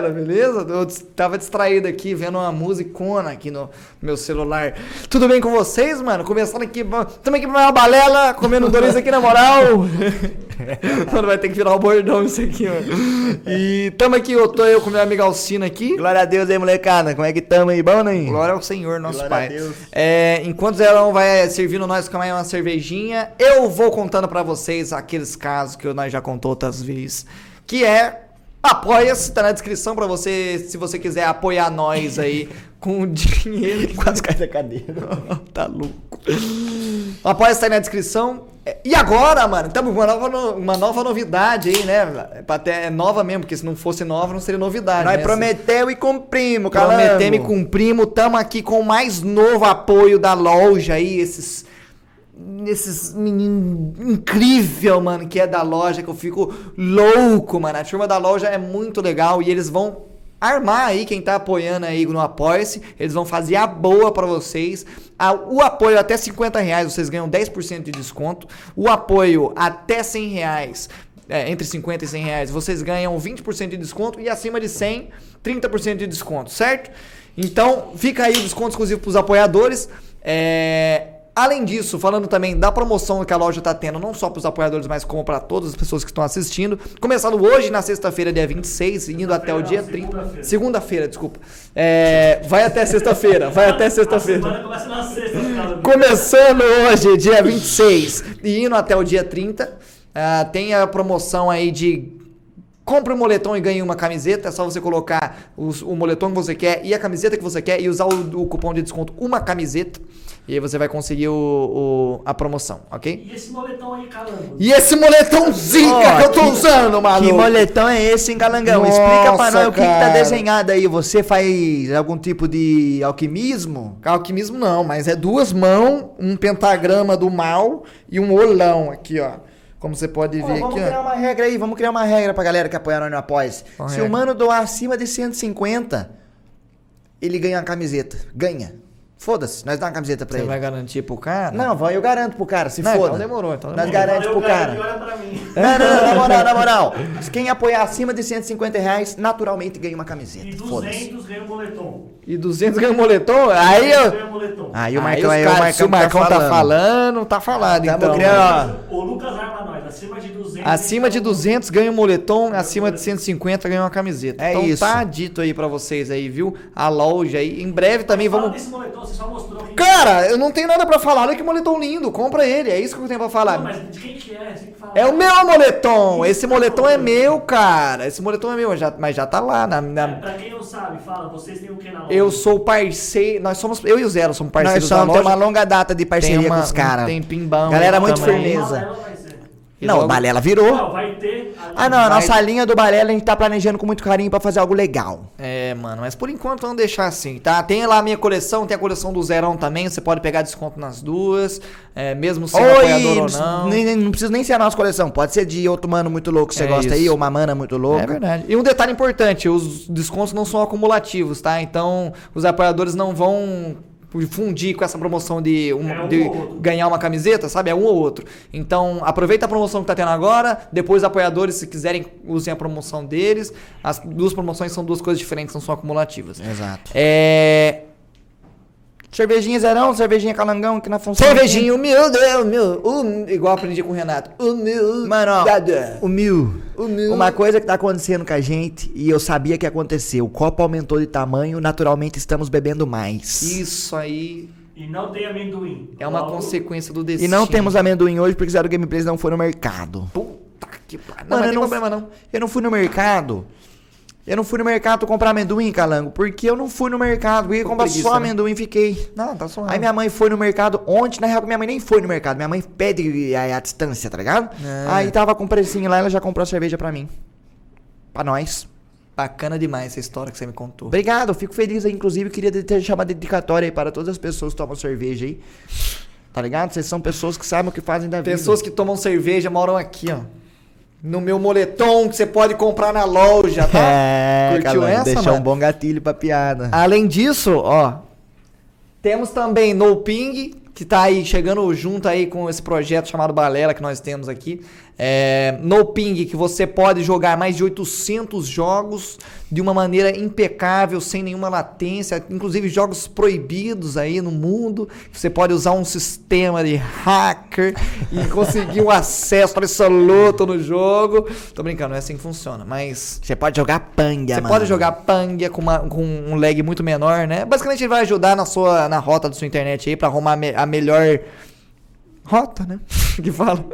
galera, beleza? Eu tava distraído aqui vendo uma musicona aqui no meu celular. Tudo bem com vocês, mano? Começando aqui, estamos aqui pra uma balela, comendo Doritos aqui na moral. mano, vai ter que virar o bordão isso aqui, mano. E tamo aqui, eu tô eu com meu amigo Alcino aqui. Glória a Deus aí, molecada. Como é que tamo aí? Bom, né? Glória ao Senhor, nosso Glória a Pai. Deus. É, enquanto o Zerão vai servindo nós com uma cervejinha, eu vou contando pra vocês aqueles casos que nós já contou outras vezes. Que é. Apoia-se, tá na descrição pra você, se você quiser apoiar nós aí com dinheiro. Quase cai da cadeira. tá louco. Apoia-se tá aí na descrição. É, E agora, mano, estamos com uma nova, no- uma nova novidade aí, né? É Até é nova mesmo, porque se não fosse nova não seria novidade. Nós né? prometeu e cumprimos, calango. Prometemos e cumprimos. Tamo aqui com o mais novo apoio da loja aí, esses. Esses meninos incrível, mano, que é da loja, que eu fico louco, mano. A turma da loja é muito legal e eles vão armar aí quem tá apoiando aí no Apoia-se. Eles vão fazer a boa pra vocês. O apoio até 50 reais, vocês ganham 10% de desconto. O apoio até 100 reais, é, entre 50 e 100 reais, vocês ganham 20% de desconto. E acima de 100, 30% de desconto, certo? Então, fica aí o desconto exclusivo pros apoiadores. É... Além disso, falando também da promoção que a loja tá tendo, não só para os apoiadores, mas como para todas as pessoas que estão assistindo. Começando hoje, na sexta-feira, dia 26, e indo até o dia 30. segunda-feira. Segunda-feira, desculpa. É, Vai até sexta-feira, vai até sexta-feira. começa na sexta, cara. Começando hoje, dia 26, e indo até o dia 30, ah, tem a promoção aí de compre um moletom e ganhe uma camiseta. É só você colocar os- o moletom que você quer e a camiseta que você quer e usar o, o cupom de desconto uma camiseta. E aí você vai conseguir o, o- a promoção, ok? E esse moletom aí, calango? E esse moletom zica Ó, que eu tô que- usando, maluco. Que moletão é esse, hein, Calangão? Nossa, Explica pra nós o que, que tá desenhado aí. Você faz algum tipo de alquimismo? Alquimismo não, mas é duas mãos, um pentagrama do mal e um olão aqui, ó. Como você pode Ó, ver vamos aqui, criar ó. uma regra aí, vamos criar uma regra pra galera que apoia nós no Após. Se regra? o mano doar acima de 150, ele ganha uma camiseta. Ganha. Foda-se, nós dá uma camiseta pra Você ele. vai garantir pro cara? Não, vai, eu garanto pro cara, se Não, foda. então demorou, então Nós demorou. garante pro cara. que olha pra mim. Não, não, não, na moral, na moral. Quem apoiar acima de 150 reais, naturalmente ganha uma camiseta. E Foda-se. 200 ganha um moletom. E 200 ganha um moletom? Aí eu... ganha um moletom. Aí o Aí Marcão, os aí o Marcão, se o Marcão tá falando, tá falado, Tamo então. criando, ó. O Lucas arma nós. Acima de 200. Acima de então, 200 ganha um moletom, acima de 150 ganha uma camiseta. É então isso. tá dito aí pra vocês aí, viu? A loja aí. Em breve também Fala vamos... desse moletom, você só mostrou que... Cara, eu não tenho nada pra falar. Olha que moletom lindo. Compra ele. É isso que eu tenho pra falar. Não, mas de quem que é? Tem que falar. É o meu moletom. Esse moletom é meu, cara. Esse moletom é meu, já, mas já tá lá na, na- É, pra quem não sabe, fala, vocês têm o que na loja? Eu sou parceiro. Nós somos. Eu e o Zero somos Nós parceiros da somos, tem uma longa data de parceria Tem uma- com os caras. tempinho bom Galera muito também. firmeza. Balela vai ser. E Não, logo- o Balela virou. Não, vai ter... Ah, não, a Vai- nossa linha do Balela a gente tá planejando com muito carinho pra fazer algo legal. É, mano, mas por enquanto vamos deixar assim, tá? Tem lá a minha coleção, tem a coleção do Zerão também. Você pode pegar desconto nas duas, é, mesmo sendo apoiador ou não. nem- nem- não precisa nem ser a nossa coleção, pode ser de outro mano muito louco que você É gosta isso. aí, ou uma mana muito louca. É verdade. E um detalhe importante: os descontos não são acumulativos, tá? Então os apoiadores não vão fundir com essa promoção de, uma- É um de ganhar uma camiseta, sabe? É um ou outro. Então aproveita a promoção que tá tendo agora. Depois, apoiadores, se quiserem, usem a promoção deles. As duas promoções são duas coisas diferentes, não são acumulativas. Exato. É. Cervejinha zerão, cervejinha calangão aqui na função. Cervejinho humilde, é humilde. Hum, igual aprendi com o Renato. Humilde. Mano, ó, mil. Humilde. Uma coisa que tá acontecendo com a gente, e eu sabia que ia acontecer, o copo aumentou de tamanho, naturalmente estamos bebendo mais. Isso aí E não tem amendoim. é uma Logo, consequência do E destino. não temos amendoim hoje porque Zero Gameplays não foi no mercado. Puta que pariu. Não, Mano, mas eu tem não- problema não. Eu não fui no mercado Eu não fui no mercado comprar amendoim, calango, porque eu não fui no mercado. Porque Com comprar só né? amendoim fiquei. Não, tá suave. Aí minha mãe foi no mercado ontem, na real minha mãe nem foi no mercado, minha mãe pede a, a distância, tá ligado? É. Aí tava com precinho lá, ela já comprou a cerveja pra mim. Pra nós. Bacana demais essa história que você me contou. Obrigado, eu fico feliz aí, inclusive queria de- ter chamado dedicatória aí para todas as pessoas que tomam cerveja aí. Tá ligado? Vocês são pessoas que sabem o que fazem da vida. Pessoas que tomam cerveja moram aqui, ó. No meu moletom que você pode comprar na loja, tá? É, Curtiu essa, deixou mano? um bom gatilho pra piada. Além disso, ó, temos também No Ping, que tá aí chegando junto aí com esse projeto chamado Balela que nós temos aqui. É, no Ping, que você pode jogar mais de 800 jogos de uma maneira impecável, sem nenhuma latência, inclusive jogos proibidos aí no mundo. Você pode usar um sistema de hacker e conseguir um acesso absoluto no jogo. Tô brincando, não é assim que funciona, mas Você pode jogar panga, você mano. pode jogar Pangia com, uma- com um lag muito menor, né? Basicamente ele vai ajudar na sua na rota da sua internet aí pra arrumar a melhor rota, né? que fala.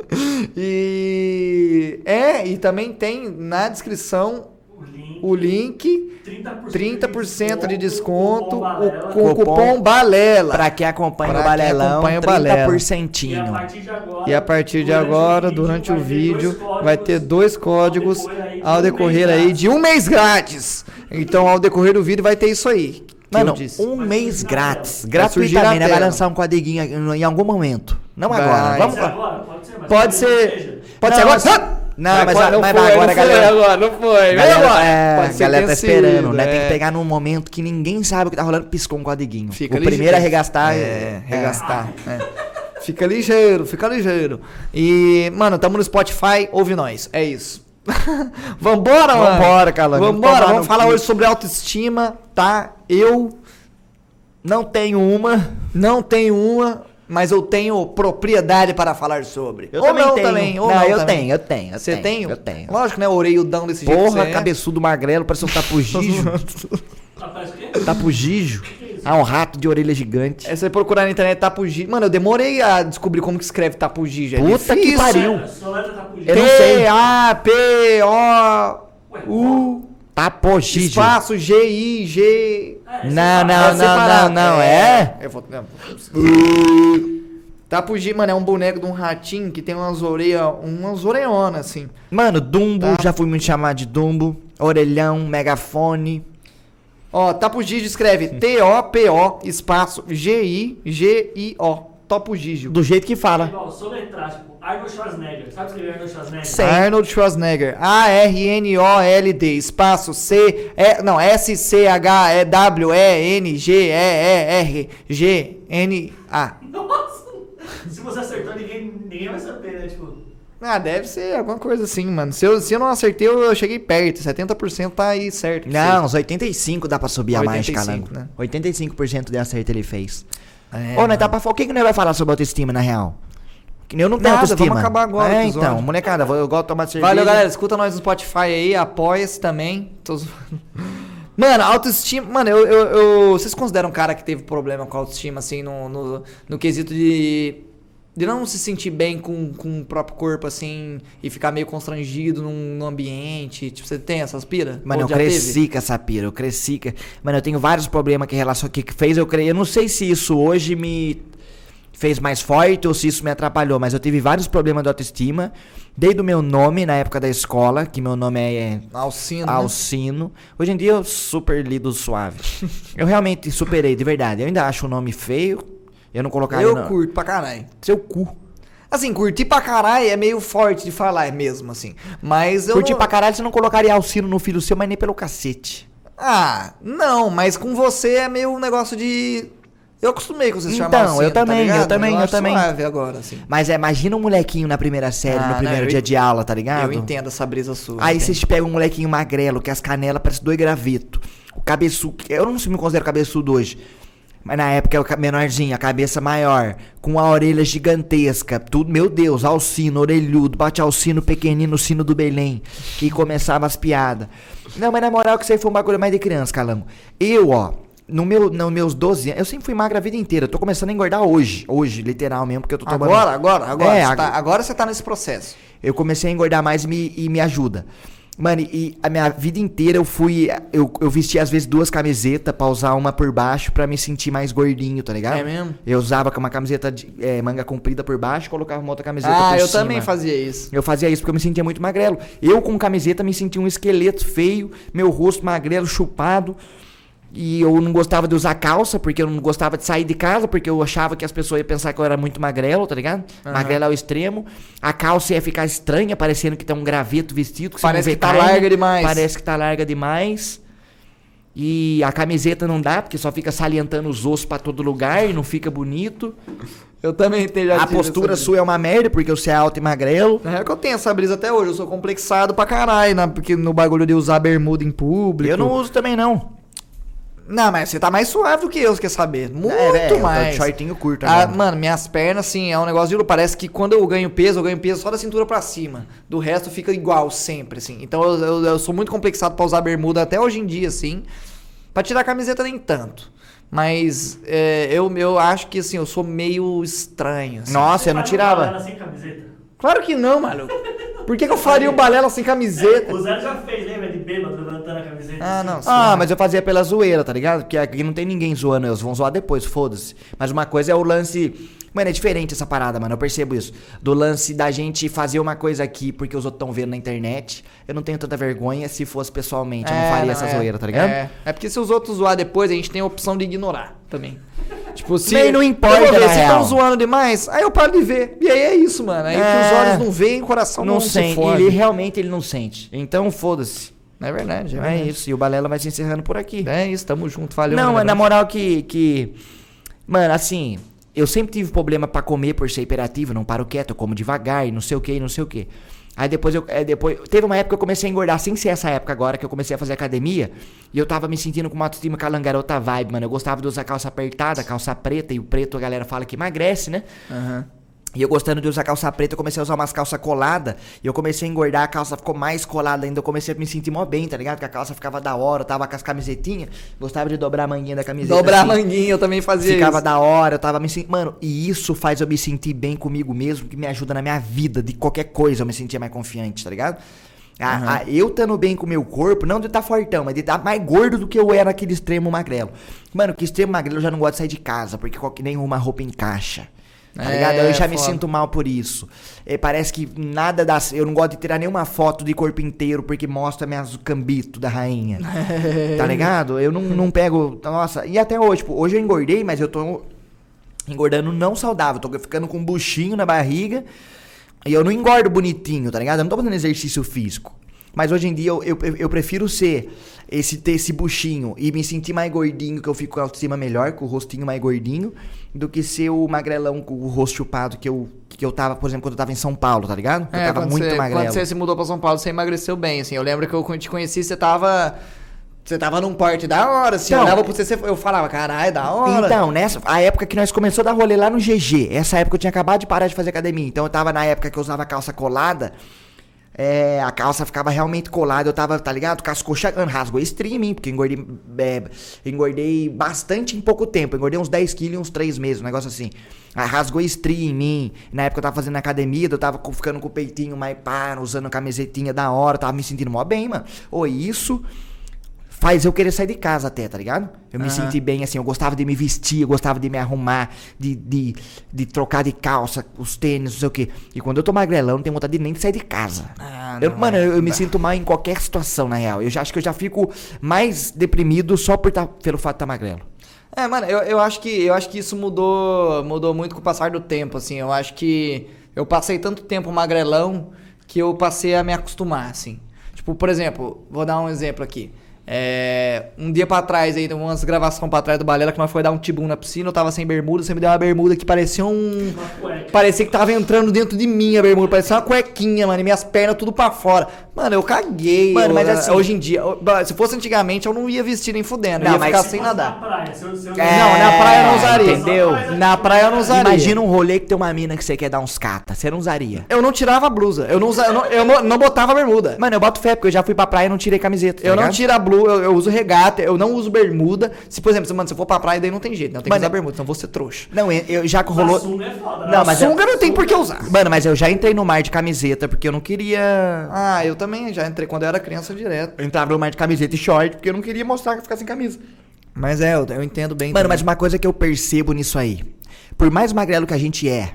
E é, e também tem na descrição O link. o link 30%, 30% de desconto cupom o- Balela. com o Cupom cupom Balela. Pra quem acompanha Pra o quem Balelão, acompanha o Balela. 30%. E a partir de agora, E a partir de durante agora, o vídeo, durante vai o ter vídeo, dois códigos vai ter dois códigos ao decorrer aí de um mês grátis. de. Então, ao decorrer do vídeo, vai ter isso aí. Mano, um mês grátis. Gratuitamente? Vai lançar um códiguinho em algum momento. Não Vai. agora. Pode Vamos ser lá. agora? Pode ser, mas Pode não ser. Pode Não, ser mas- agora. Não, mas, mas vai foi, agora, não galera. Foi agora, não foi. Galera, agora. é, a galera tá esperando, sido, né? Tem é. que pegar num momento que ninguém sabe o que tá rolando, piscou um códiguinho. Fica o ligeiro. primeiro a regastar É, regastar. é. Fica ligeiro, fica ligeiro. E, mano, tamo no Spotify, ouve nós. É isso. Vambora, mano. Vambora, Calango. Vambora, vamos falar hoje sobre autoestima, tá? Eu Não tenho uma. não tenho uma, mas eu tenho propriedade para falar sobre. Eu ou também não tenho. também, ou Não, não, eu também. tenho, eu tenho, eu Você tem? eu tenho. Lógico, né? Oreiudão desse jeito. Porra, que é. cabeçudo magrelo, parece um tapugijo. Ah, parece o quê? tapugijo. Ah, um rato de orelha gigante. É você procurar na internet tapugi. Mano, eu demorei a descobrir como que escreve tapugi. É Puta que difícil. pariu. Letra tá por Eu não sei. T-A-P-O-U Tapugijo. espaço G-I-G... É, Não, não, fala. não, não, não, é? Eu vou... não. Tapugi, mano, é um boneco de um ratinho que tem umas orelhas, umas orelhonas, assim. Mano, Dumbo, Tá. já fui muito chamado de Dumbo. Orelhão, megafone. Ó, Tapugi escreve T-O-P-O espaço G-I-G-I-O. Topugígio. Do jeito que fala. Igual, tipo, Arnold Schwarzenegger. Sabe escrever Arnold Schwarzenegger? Sei. Arnold Schwarzenegger. A-R-N-O-L-D. Espaço C. E, não, S-C-H-E-W-E-N-G-E-R-G-N-A. Nossa! Se você acertou, ninguém, ninguém vai saber, né? Tipo, Ah, deve ser alguma coisa assim, mano. Se eu, se eu não acertei, eu, eu cheguei perto. 70% tá aí certo. Não, uns 85 dá pra subir a mais, 85, calango. né? 85% de acerto ele fez. É, Ô, nós tá pra... O que que nós vai falar sobre autoestima, na real? Que eu não tenho Nada, autoestima. vamos acabar agora É, então, molecada, eu gosto de tomar cerveja. Valeu, galera. Escuta nós no Spotify aí, apoia-se também. Tô. Mano, autoestima. Mano, eu, eu, eu- Vocês consideram um cara que teve problema com autoestima, assim, no, no, no quesito de. De não se sentir bem com, com o próprio corpo, assim, e ficar meio constrangido num, num ambiente. Tipo, você tem essas pira? Mano, Ou eu cresci teve? com essa pira, eu cresci com... Mano, eu tenho vários problemas que relação que que fez eu crer. Eu não sei se isso hoje me fez mais forte ou se isso me atrapalhou, mas eu tive vários problemas de autoestima, desde o meu nome na época da escola, que meu nome é Alcino. né? Alcino. Hoje em dia eu super lido suave. eu realmente superei, de verdade. Eu ainda acho o nome feio. Eu não colocaria Eu não. curto pra caralho. Seu cu. Assim, curtir pra caralho é meio forte de falar mesmo, assim. Mas eu. Curti não... pra caralho, você não colocaria Alcino no filho seu, mas nem pelo cacete. Ah, não, mas com você é meio um negócio de. Eu acostumei com você se chamar Então, eu tá também, eu ligado? também, eu acho também. suave agora, assim. Mas é, imagina um molequinho na primeira série, Ah, no não, primeiro eu dia de aula, tá ligado? Eu entendo essa brisa sua. Aí vocês pegam um molequinho magrelo, que as canelas parecem dois gravetos. O cabeçudo. Eu não me considero cabeçudo hoje. Mas na época é o ca- menorzinho, a cabeça maior, com a orelha gigantesca, tudo, meu Deus, alcino, orelhudo, bate alcino pequenino, sino do Belém, que começava as piadas. Não, mas na moral que isso aí foi um bagulho mais de criança, Calango. Eu, ó, no meu, nos meus 12 anos, eu sempre fui magra a vida inteira, eu tô começando a engordar hoje, hoje, literal mesmo, porque eu tô tomando... Agora, agora, agora. É, você ag- tá, agora você tá nesse processo. eu comecei a engordar mais e me, e me ajuda. Mano, e a minha vida inteira eu fui. Eu, eu vesti às vezes duas camisetas pra usar uma por baixo pra me sentir mais gordinho, tá ligado? É mesmo? Eu usava com uma camiseta de é, manga comprida por baixo e colocava uma outra camiseta Ah, por eu cima. também fazia isso. Eu fazia isso porque eu me sentia muito magrelo. Eu com camiseta me sentia um esqueleto feio, meu rosto magrelo, chupado. E eu não gostava de usar calça, porque eu não gostava de sair de casa, porque eu achava que as pessoas iam pensar que eu era muito magrelo, tá ligado? Magrelo ao extremo. A calça ia ficar estranha, parecendo que tem um graveto vestido. Que Parece que tá carne. larga demais. Parece que tá larga demais. E a camiseta não dá, porque só fica salientando os ossos pra todo lugar e não fica bonito. Eu também tenho já A postura sua é uma merda, porque você é alto e magrelo. Na real que eu tenho essa brisa até hoje, eu sou complexado pra caralho, né? Porque no bagulho de usar bermuda em público. Eu não uso também, não. Não, mas você tá mais suave do que eu, você quer saber? Muito É, velho, eu tô de mais. shortinho curto Ah, mano, minhas pernas, assim, é um negócio de... Parece que quando eu ganho peso, eu ganho peso só da cintura pra cima. Do resto fica igual sempre, assim. Então eu, eu- eu sou muito complexado pra usar bermuda até hoje em dia, assim. Pra tirar a camiseta nem tanto. Mas é, eu, eu acho que, assim, eu sou meio estranho, assim. Nossa, eu não tirava. balela sem camiseta. Claro que não, maluco. Por que, que eu faria o balela sem camiseta? O Zé já fez, lembra? Bêbado levantando a camiseta. Ah, assim. não. Ah, mas eu fazia pela zoeira, tá ligado? Porque aqui não tem ninguém zoando, eles vão zoar depois, foda-se. Mas uma coisa é o lance. Mano, é diferente essa parada, mano. Eu percebo isso. Do lance da gente fazer uma coisa aqui porque os outros estão vendo na internet. Eu não tenho tanta vergonha se fosse pessoalmente. Eu não É, faria não, essa é. zoeira, tá ligado? É. é porque se os outros zoar depois, a gente tem a opção de ignorar também. Tipo, se. Nem não importa, Eu vou ver, na se estão zoando demais, aí eu paro de ver. E aí é isso, mano. Aí É. que os olhos não veem, o coração não, Não se sente. fode. Ele realmente ele não sente. Então, foda-se. É verdade, é, É, verdade. isso. E o Balela vai se encerrando por aqui. É isso, tamo junto, valeu. Não, mas na moral que, que. Mano, assim, eu sempre tive problema pra comer por ser hiperativo, não paro quieto, eu como devagar e não sei o que, e não sei o que. Aí depois eu. é, depois, teve uma época que eu comecei a engordar, sem ser essa época agora, que eu comecei a fazer academia. E eu tava me sentindo com uma autoestima calangarota vibe, mano. Eu gostava de usar calça apertada, calça preta, e o preto a galera fala que emagrece, né? Aham. E eu gostando de usar calça preta, eu comecei a usar umas calças coladas. E eu comecei a engordar, a calça ficou mais colada ainda. Eu comecei a me sentir mó bem, tá ligado? Porque a calça ficava da hora, eu tava com as camisetinhas. Gostava de dobrar a manguinha da camiseta. Dobrar assim. a manguinha, eu também fazia Ficava isso. da hora, eu tava me sentindo. Mano, e isso faz eu me sentir bem comigo mesmo, que me ajuda na minha vida, de qualquer coisa eu me sentia mais confiante, tá ligado? A- a- eu estando bem com o meu corpo, não de estar fortão, mas de estar mais gordo do que eu era naquele extremo magrelo. Mano, que extremo magrelo eu já não gosto de sair de casa, porque qualquer, nenhuma roupa encaixa. Tá É, ligado? Eu já me foda. sinto mal por isso. É, parece que nada das. Eu não gosto de tirar nenhuma foto de corpo inteiro porque mostra minhas cambito da rainha. tá ligado? Eu não, não pego. Nossa, e até hoje, tipo, hoje eu engordei, mas eu tô engordando não saudável. Tô ficando com um buchinho na barriga. E eu não engordo bonitinho, tá ligado? Eu não tô fazendo exercício físico. Mas hoje em dia eu, eu, eu prefiro ser esse, ter esse buchinho e me sentir mais gordinho, que eu fico com a autoestima melhor, com o rostinho mais gordinho, do que ser o magrelão com o rosto chupado que eu, que eu tava, por exemplo, quando eu tava em São Paulo, tá ligado? Eu É, tava quando muito você, magrelo. Quando você se mudou pra São Paulo, você emagreceu bem, assim. Eu lembro que eu te conheci, você tava... Você tava num porte da hora, assim. Então- eu olhava pra você, eu falava, caralho, da hora. Então, nessa, a época que nós começou a dar rolê lá no GG, essa época eu tinha acabado de parar de fazer academia, então eu tava na época que eu usava calça colada, é, a calça ficava realmente colada, eu tava, tá ligado? Com as coxas, rasgou streaming, porque engordei, é, engordei bastante em pouco tempo, engordei uns 10 quilos em uns 3 meses, um negócio assim. Aí rasgou stream em mim, na época eu tava fazendo academia, eu tava ficando com o peitinho mais pá, usando camisetinha da hora, tava me sentindo mó bem, mano. Ô, isso faz eu querer sair de casa até, tá ligado? Eu me Aham. senti bem assim, eu gostava de me vestir, eu gostava de me arrumar, de, de, de trocar de calça, os tênis, não sei o quê. E quando eu tô magrelão, não tenho vontade de nem de sair de casa. Ah, Eu- mano, é, eu, eu me sinto mal em qualquer situação, na real. Eu já acho que eu já fico mais deprimido só por tá, pelo fato de estar magrelo. É, mano, eu, eu acho que eu acho que isso mudou mudou muito com o passar do tempo, assim. Eu acho que eu passei tanto tempo magrelão que eu passei a me acostumar, assim. Tipo, por exemplo, vou dar um exemplo aqui. É, um dia pra trás, aí, umas gravações pra trás do Balela, que nós foi dar um tibum na piscina, eu tava sem bermuda, você me deu uma bermuda que parecia um. Uma cueca. Parecia que tava entrando dentro de mim a bermuda, parecia uma cuequinha, mano, e minhas pernas tudo pra fora. Mano, eu caguei. Mano, eu- mas assim- Hoje em dia, eu- se fosse antigamente, eu não ia vestir nem fudendo, eu Não, ia mas ficar se sem nadar. Na praia, se eu, se eu É, Não, na praia eu não usaria. entendeu? Na praia eu não usaria. Imagina um rolê que tem uma mina que você quer dar uns cata. Você não usaria. Eu não tirava a blusa. Eu não, usa, eu não, eu não, não botava a bermuda. Mano, eu boto fé, porque eu já fui pra praia e não tirei camiseta. tá eu não ligado? tiro a blusa lu- eu, eu uso regata, eu não uso bermuda. Se, por exemplo, se, mano, se eu for pra praia, daí não tem jeito, né? Eu tenho Mano, que usar bermuda, senão eu vou ser trouxa. Não, eu, eu já Rolou... sunga é foda, né? Não, Não, mas sunga não tem por que usar. Mano, mas eu já entrei no mar de camiseta porque eu não queria. Ah, eu também já entrei quando eu era criança direto. Eu entrava no mar de camiseta e short porque eu não queria mostrar que eu ficar sem camisa. Mas é, eu, eu entendo bem. Mano, também. mas uma coisa que eu percebo nisso aí. Por mais magrelo que a gente é.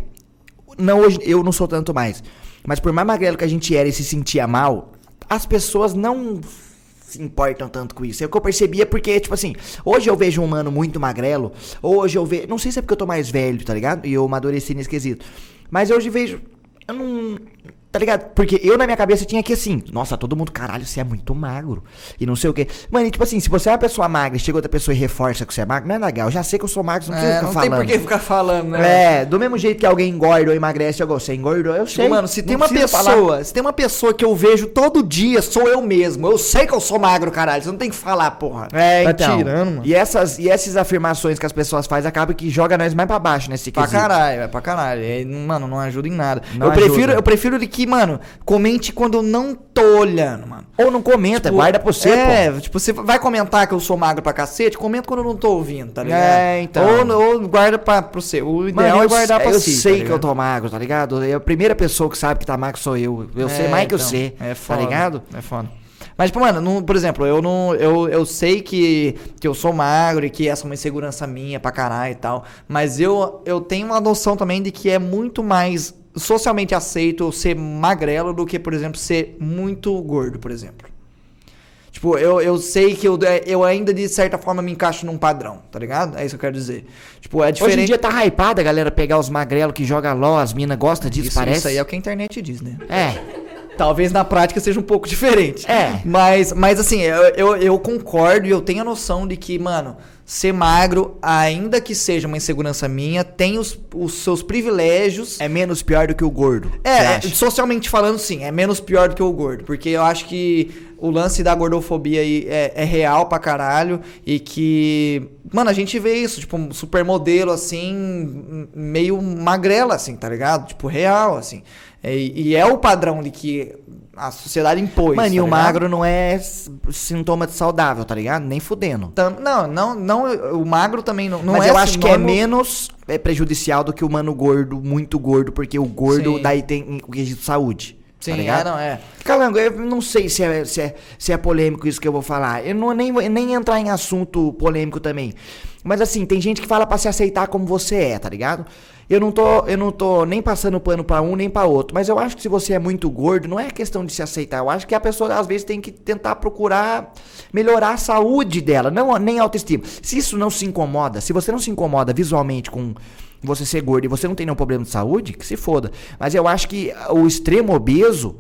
Não hoje, eu não sou tanto mais. Mas por mais magrelo que a gente era e se sentia mal, as pessoas não se importam tanto com isso. É o que eu percebia porque, tipo assim, hoje eu vejo um mano muito magrelo, hoje eu vejo. Não sei se é porque eu tô mais velho, tá ligado? E eu amadureci nesse quesito. Mas hoje vejo. Eu não. Tá ligado? Porque eu na minha cabeça tinha que assim, nossa, todo mundo, caralho, você é muito magro. E não sei o quê. Mano, e tipo assim, se você é uma pessoa magra e chega outra pessoa e reforça que você é magro, não é legal. Eu já sei que eu sou magro, você não precisa É, ficar não falando. tem por que ficar falando, né? É, do mesmo jeito que alguém engorda ou emagrece, eu gosto, você engordou, eu sei. Tipo, mano, se Não tem uma pessoa, falar. se tem uma pessoa que eu vejo todo dia, sou eu mesmo. Eu sei que eu sou magro, caralho. Você não tem que falar, porra. É, tá então. tirando, mano. E essas, e essas afirmações que as pessoas fazem acabam que joga nós mais pra baixo nesse Pra quesito. caralho, é pra caralho. É, mano, não ajuda em nada. Não eu prefiro, ajuda. eu prefiro de que, mano, comente quando eu não tô olhando, mano. Ou não comenta, Tipo, guarda pra você, é, pô. tipo, você vai comentar que eu sou magro pra cacete, comenta quando eu não tô ouvindo, tá ligado? É, então. Ou, ou guarda pra, pro seu. O ideal Mano, é eu, guardar pra eu si. sei tá que eu tô magro, tá ligado? É a primeira pessoa que sabe que tá magro sou eu. Eu sei É, mais que eu então, sei, É tá foda, ligado? É foda. Mas, tipo, mano, não- por exemplo, eu não. Eu, eu sei que, que eu sou magro e que essa é uma insegurança minha pra caralho e tal. Mas eu, eu tenho uma noção também de que é muito mais socialmente aceito ser magrelo do que, por exemplo, ser muito gordo, por exemplo. Tipo, eu, eu sei que eu, eu ainda de certa forma me encaixo num padrão, tá ligado? É isso que eu quero dizer. Tipo, é diferente. Hoje em dia tá hypada a galera pegar os magrelos que joga LOL, as minas gostam disso, isso, parece. isso aí é o que a internet diz, né? É. Talvez na prática seja um pouco diferente. É. Mas, mas assim, eu, eu, eu concordo e eu tenho a noção de que, mano, ser magro, ainda que seja uma insegurança minha, tem os, os seus privilégios. É menos pior do que o gordo. É, é, socialmente falando, sim, é menos pior do que o gordo. Porque eu acho que o lance da gordofobia aí é, é real pra caralho. E que. Mano, a gente vê isso, tipo, um supermodelo assim, meio magrela, assim, tá ligado? Tipo, real, assim. É, e é o padrão de que a sociedade impôs. Mano, e tá o ligado? magro não é sintoma de saudável, tá ligado? Nem fudendo. Tam- Não, não, não, o magro também não, não Mas é eu acho que é menos é, prejudicial do que o mano gordo, muito gordo, porque o gordo Sim. daí tem o quesito de saúde. Sim, tá ligado? é, não, é. Calango, eu não sei se é, se, é, se é polêmico isso que eu vou falar. Eu não nem, nem entrar em assunto polêmico também. Mas assim, tem gente que fala pra se aceitar como você é, tá ligado? Eu não tô, eu não tô nem passando pano pra um nem pra outro. Mas eu acho que se você é muito gordo, não é questão de se aceitar. Eu acho que a pessoa às vezes tem que tentar procurar melhorar a saúde dela, não nem a autoestima. Se isso não se incomoda, se você não se incomoda visualmente com você ser gordo e você não tem nenhum problema de saúde, que se foda. Mas eu acho que o extremo obeso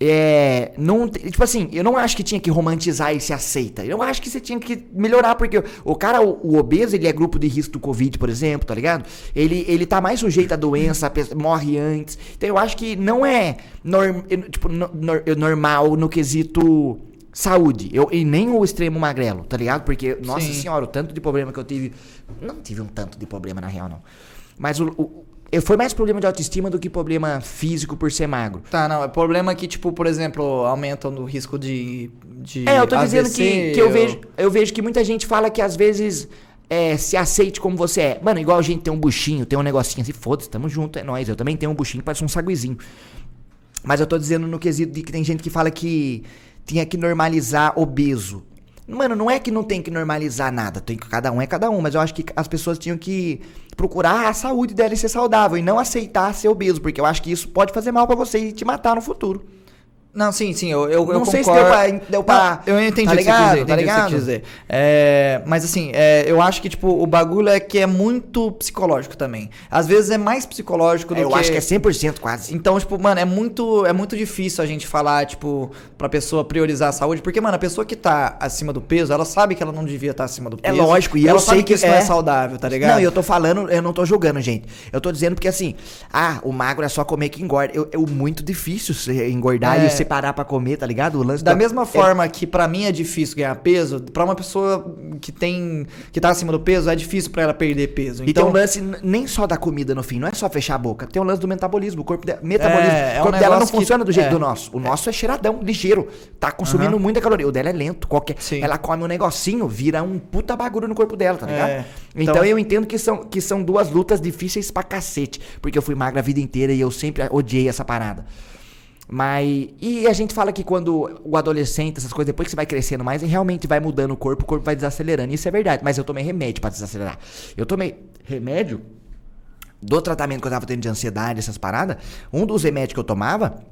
é, não, tipo assim, eu não acho que tinha que romantizar e se aceita. Eu acho que você tinha que melhorar, porque o cara, o, o obeso, ele é grupo de risco do Covid, por exemplo, tá ligado? Ele, ele tá mais sujeito à doença, morre antes. Então eu acho que não é norm, tipo, no- nor- normal no quesito saúde. Eu, e nem o extremo magrelo, tá ligado? Porque, nossa Sim. senhora, o tanto de problema que eu tive. Não tive um tanto de problema, na real, não. Mas o, o- eu- foi mais problema de autoestima do que problema físico por ser magro. Tá, não. O problema é que, tipo, por exemplo, aumentam o risco de. de É, eu tô dizendo que, AVC, que eu, ou- vejo, eu vejo que muita gente fala que às vezes é, se aceite como você é. Mano, igual a gente tem um buchinho, tem um negocinho assim, foda-se, tamo junto, é nóis. Eu também tenho um buchinho que parece um saguizinho. Mas eu tô dizendo no quesito de que tem gente que fala que tinha que normalizar obeso. Mano, não é que não tem que normalizar nada, tem que cada um é cada um, mas eu acho que as pessoas tinham que procurar a saúde dela e ser saudável e não aceitar ser obeso, porque eu acho que isso pode fazer mal pra você e te matar no futuro. Não, sim, sim, eu, eu, eu Não sei se concordo. deu pra- deu pra- Não, eu entendi tá o que você ligado? quis dizer, Tá entendi o que você ligado? quis dizer. É, mas assim, é, eu acho que, tipo, o bagulho é que é muito psicológico também. Às vezes é mais psicológico do eu que... acho que é 100% quase. Então, tipo, mano, é muito, é muito difícil a gente falar, tipo, pra pessoa priorizar a saúde, porque, mano, a pessoa que tá acima do peso, ela sabe que ela não devia estar acima do É peso. lógico, e ela eu sabe sei que que isso não é é. saudável, tá ligado? Não, e eu tô falando, eu não tô julgando, gente. Eu tô dizendo porque assim, ah, o magro é só comer que engorda. Eu, é muito difícil você engordar É. e você parar pra comer, tá ligado? O lance Da da- mesma é- forma que pra mim é difícil ganhar peso, pra uma pessoa que tem que tá acima do peso é difícil pra ela perder peso. E tem Então, um lance nem só da comida no fim, não é só fechar a boca. Tem um lance do metabolismo. O corpo, de... metabolismo. É, é o um corpo dela não que- funciona do jeito é. do nosso. O nosso é cheiradão, ligeiro. Tá consumindo Aham. muita caloria. O dela é lento. Qualquer... Sim. Ela come um negocinho, vira um puta bagulho no corpo dela, tá ligado? É, Então, então- eu entendo que são, que são duas lutas difíceis pra cacete. Porque eu fui magra a vida inteira e eu sempre odiei essa parada. Mas. E a gente fala que quando o adolescente, essas coisas, depois que você vai crescendo mais, realmente vai mudando o corpo, o corpo vai desacelerando. Isso é verdade. Mas eu tomei remédio pra desacelerar. Eu tomei remédio do tratamento que eu tava tendo de ansiedade, essas paradas. Um dos remédios que eu tomava.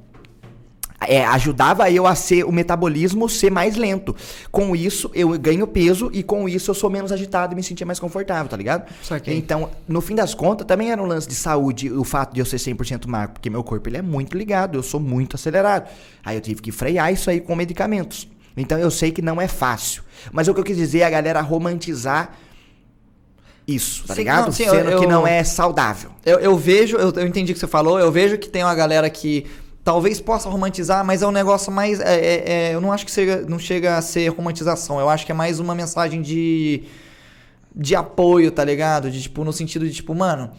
É, ajudava eu a ser o metabolismo ser mais lento. Com isso, eu ganho peso e com isso eu sou menos agitado e me sentia mais confortável, tá ligado? Saquei. Então, no fim das contas, também era um lance de saúde o fato de eu ser 100% magro, porque meu corpo ele é muito ligado, eu sou muito acelerado. Aí eu tive que frear isso aí com medicamentos. Então eu sei que não é fácil. Mas o que eu quis dizer é a galera romantizar isso, tá Sim, ligado? não, sim, eu- Sendo que eu- não é saudável. eu, eu vejo, eu, eu entendi o que você falou, eu vejo que tem uma galera que talvez possa romantizar, mas é um negócio mais. é- é- é, eu não acho que não chega a ser romantização, eu acho que é mais uma mensagem de. de apoio, tá ligado? De tipo, no sentido de tipo, mano.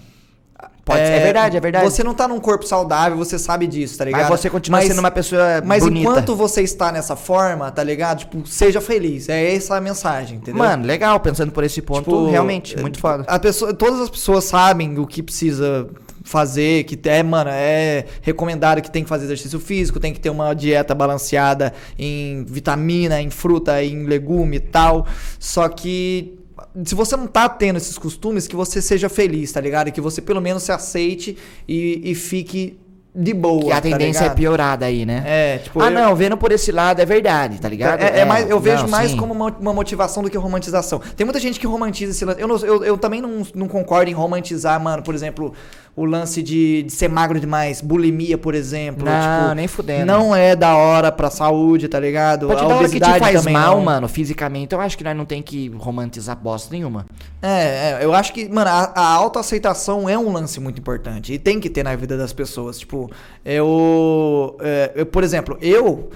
Pode- é verdade, é verdade. Você não tá num corpo saudável, você sabe disso, tá ligado? Mas você continua sendo uma pessoa Mas bonita. enquanto você está nessa forma, tá ligado? Tipo, seja feliz. É essa a mensagem, entendeu? Mano, legal, pensando por esse ponto, Tipo, realmente, é, muito foda. A pessoa, todas as pessoas sabem o que precisa fazer, que é, mano, é recomendado que tem que fazer exercício físico, tem que ter uma dieta balanceada em vitamina, em fruta, em legume e tal. Só que se você não tá tendo esses costumes, que você seja feliz, tá ligado? Que você pelo menos se aceite e, e fique de boa. Que a tá tendência é ligado? piorada aí, né? É, tipo, ah, eu- não, vendo por esse lado é verdade, tá ligado? É, é mais, eu vejo não, mais sim. como uma, uma motivação do que romantização. Tem muita gente que romantiza esse lance. Eu, não- eu, eu também não, não concordo em romantizar, mano, por exemplo, o lance de, de ser magro demais, bulimia, por exemplo. Não, tipo, nem fudendo. Não é da hora pra saúde, tá ligado? Pode A dar hora que te obesidade faz mal, não. mano, fisicamente. Eu acho que nós não tem que romantizar bosta nenhuma. É, é, eu acho que, mano, a, a autoaceitação é um lance muito importante. E tem que ter na vida das pessoas. Tipo, eu. é, eu, por exemplo, eu.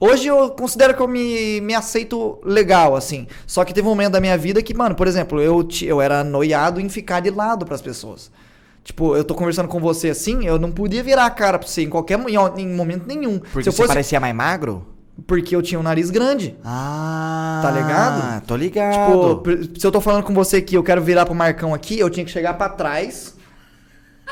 Hoje eu considero que eu me, me aceito legal, assim. Só que teve um momento da minha vida que, mano, por exemplo, eu, eu era noiado em ficar de lado pras pessoas. Tipo, eu tô conversando com você assim, eu não podia virar a cara pra você em qualquer em, em momento nenhum. Porque Se eu você fosse, parecia mais magro? Porque eu tinha um nariz grande. Ah, Tá ligado? Tô ligado. Tipo, se eu tô falando com você aqui, eu quero virar pro Marcão aqui, eu tinha que chegar pra trás.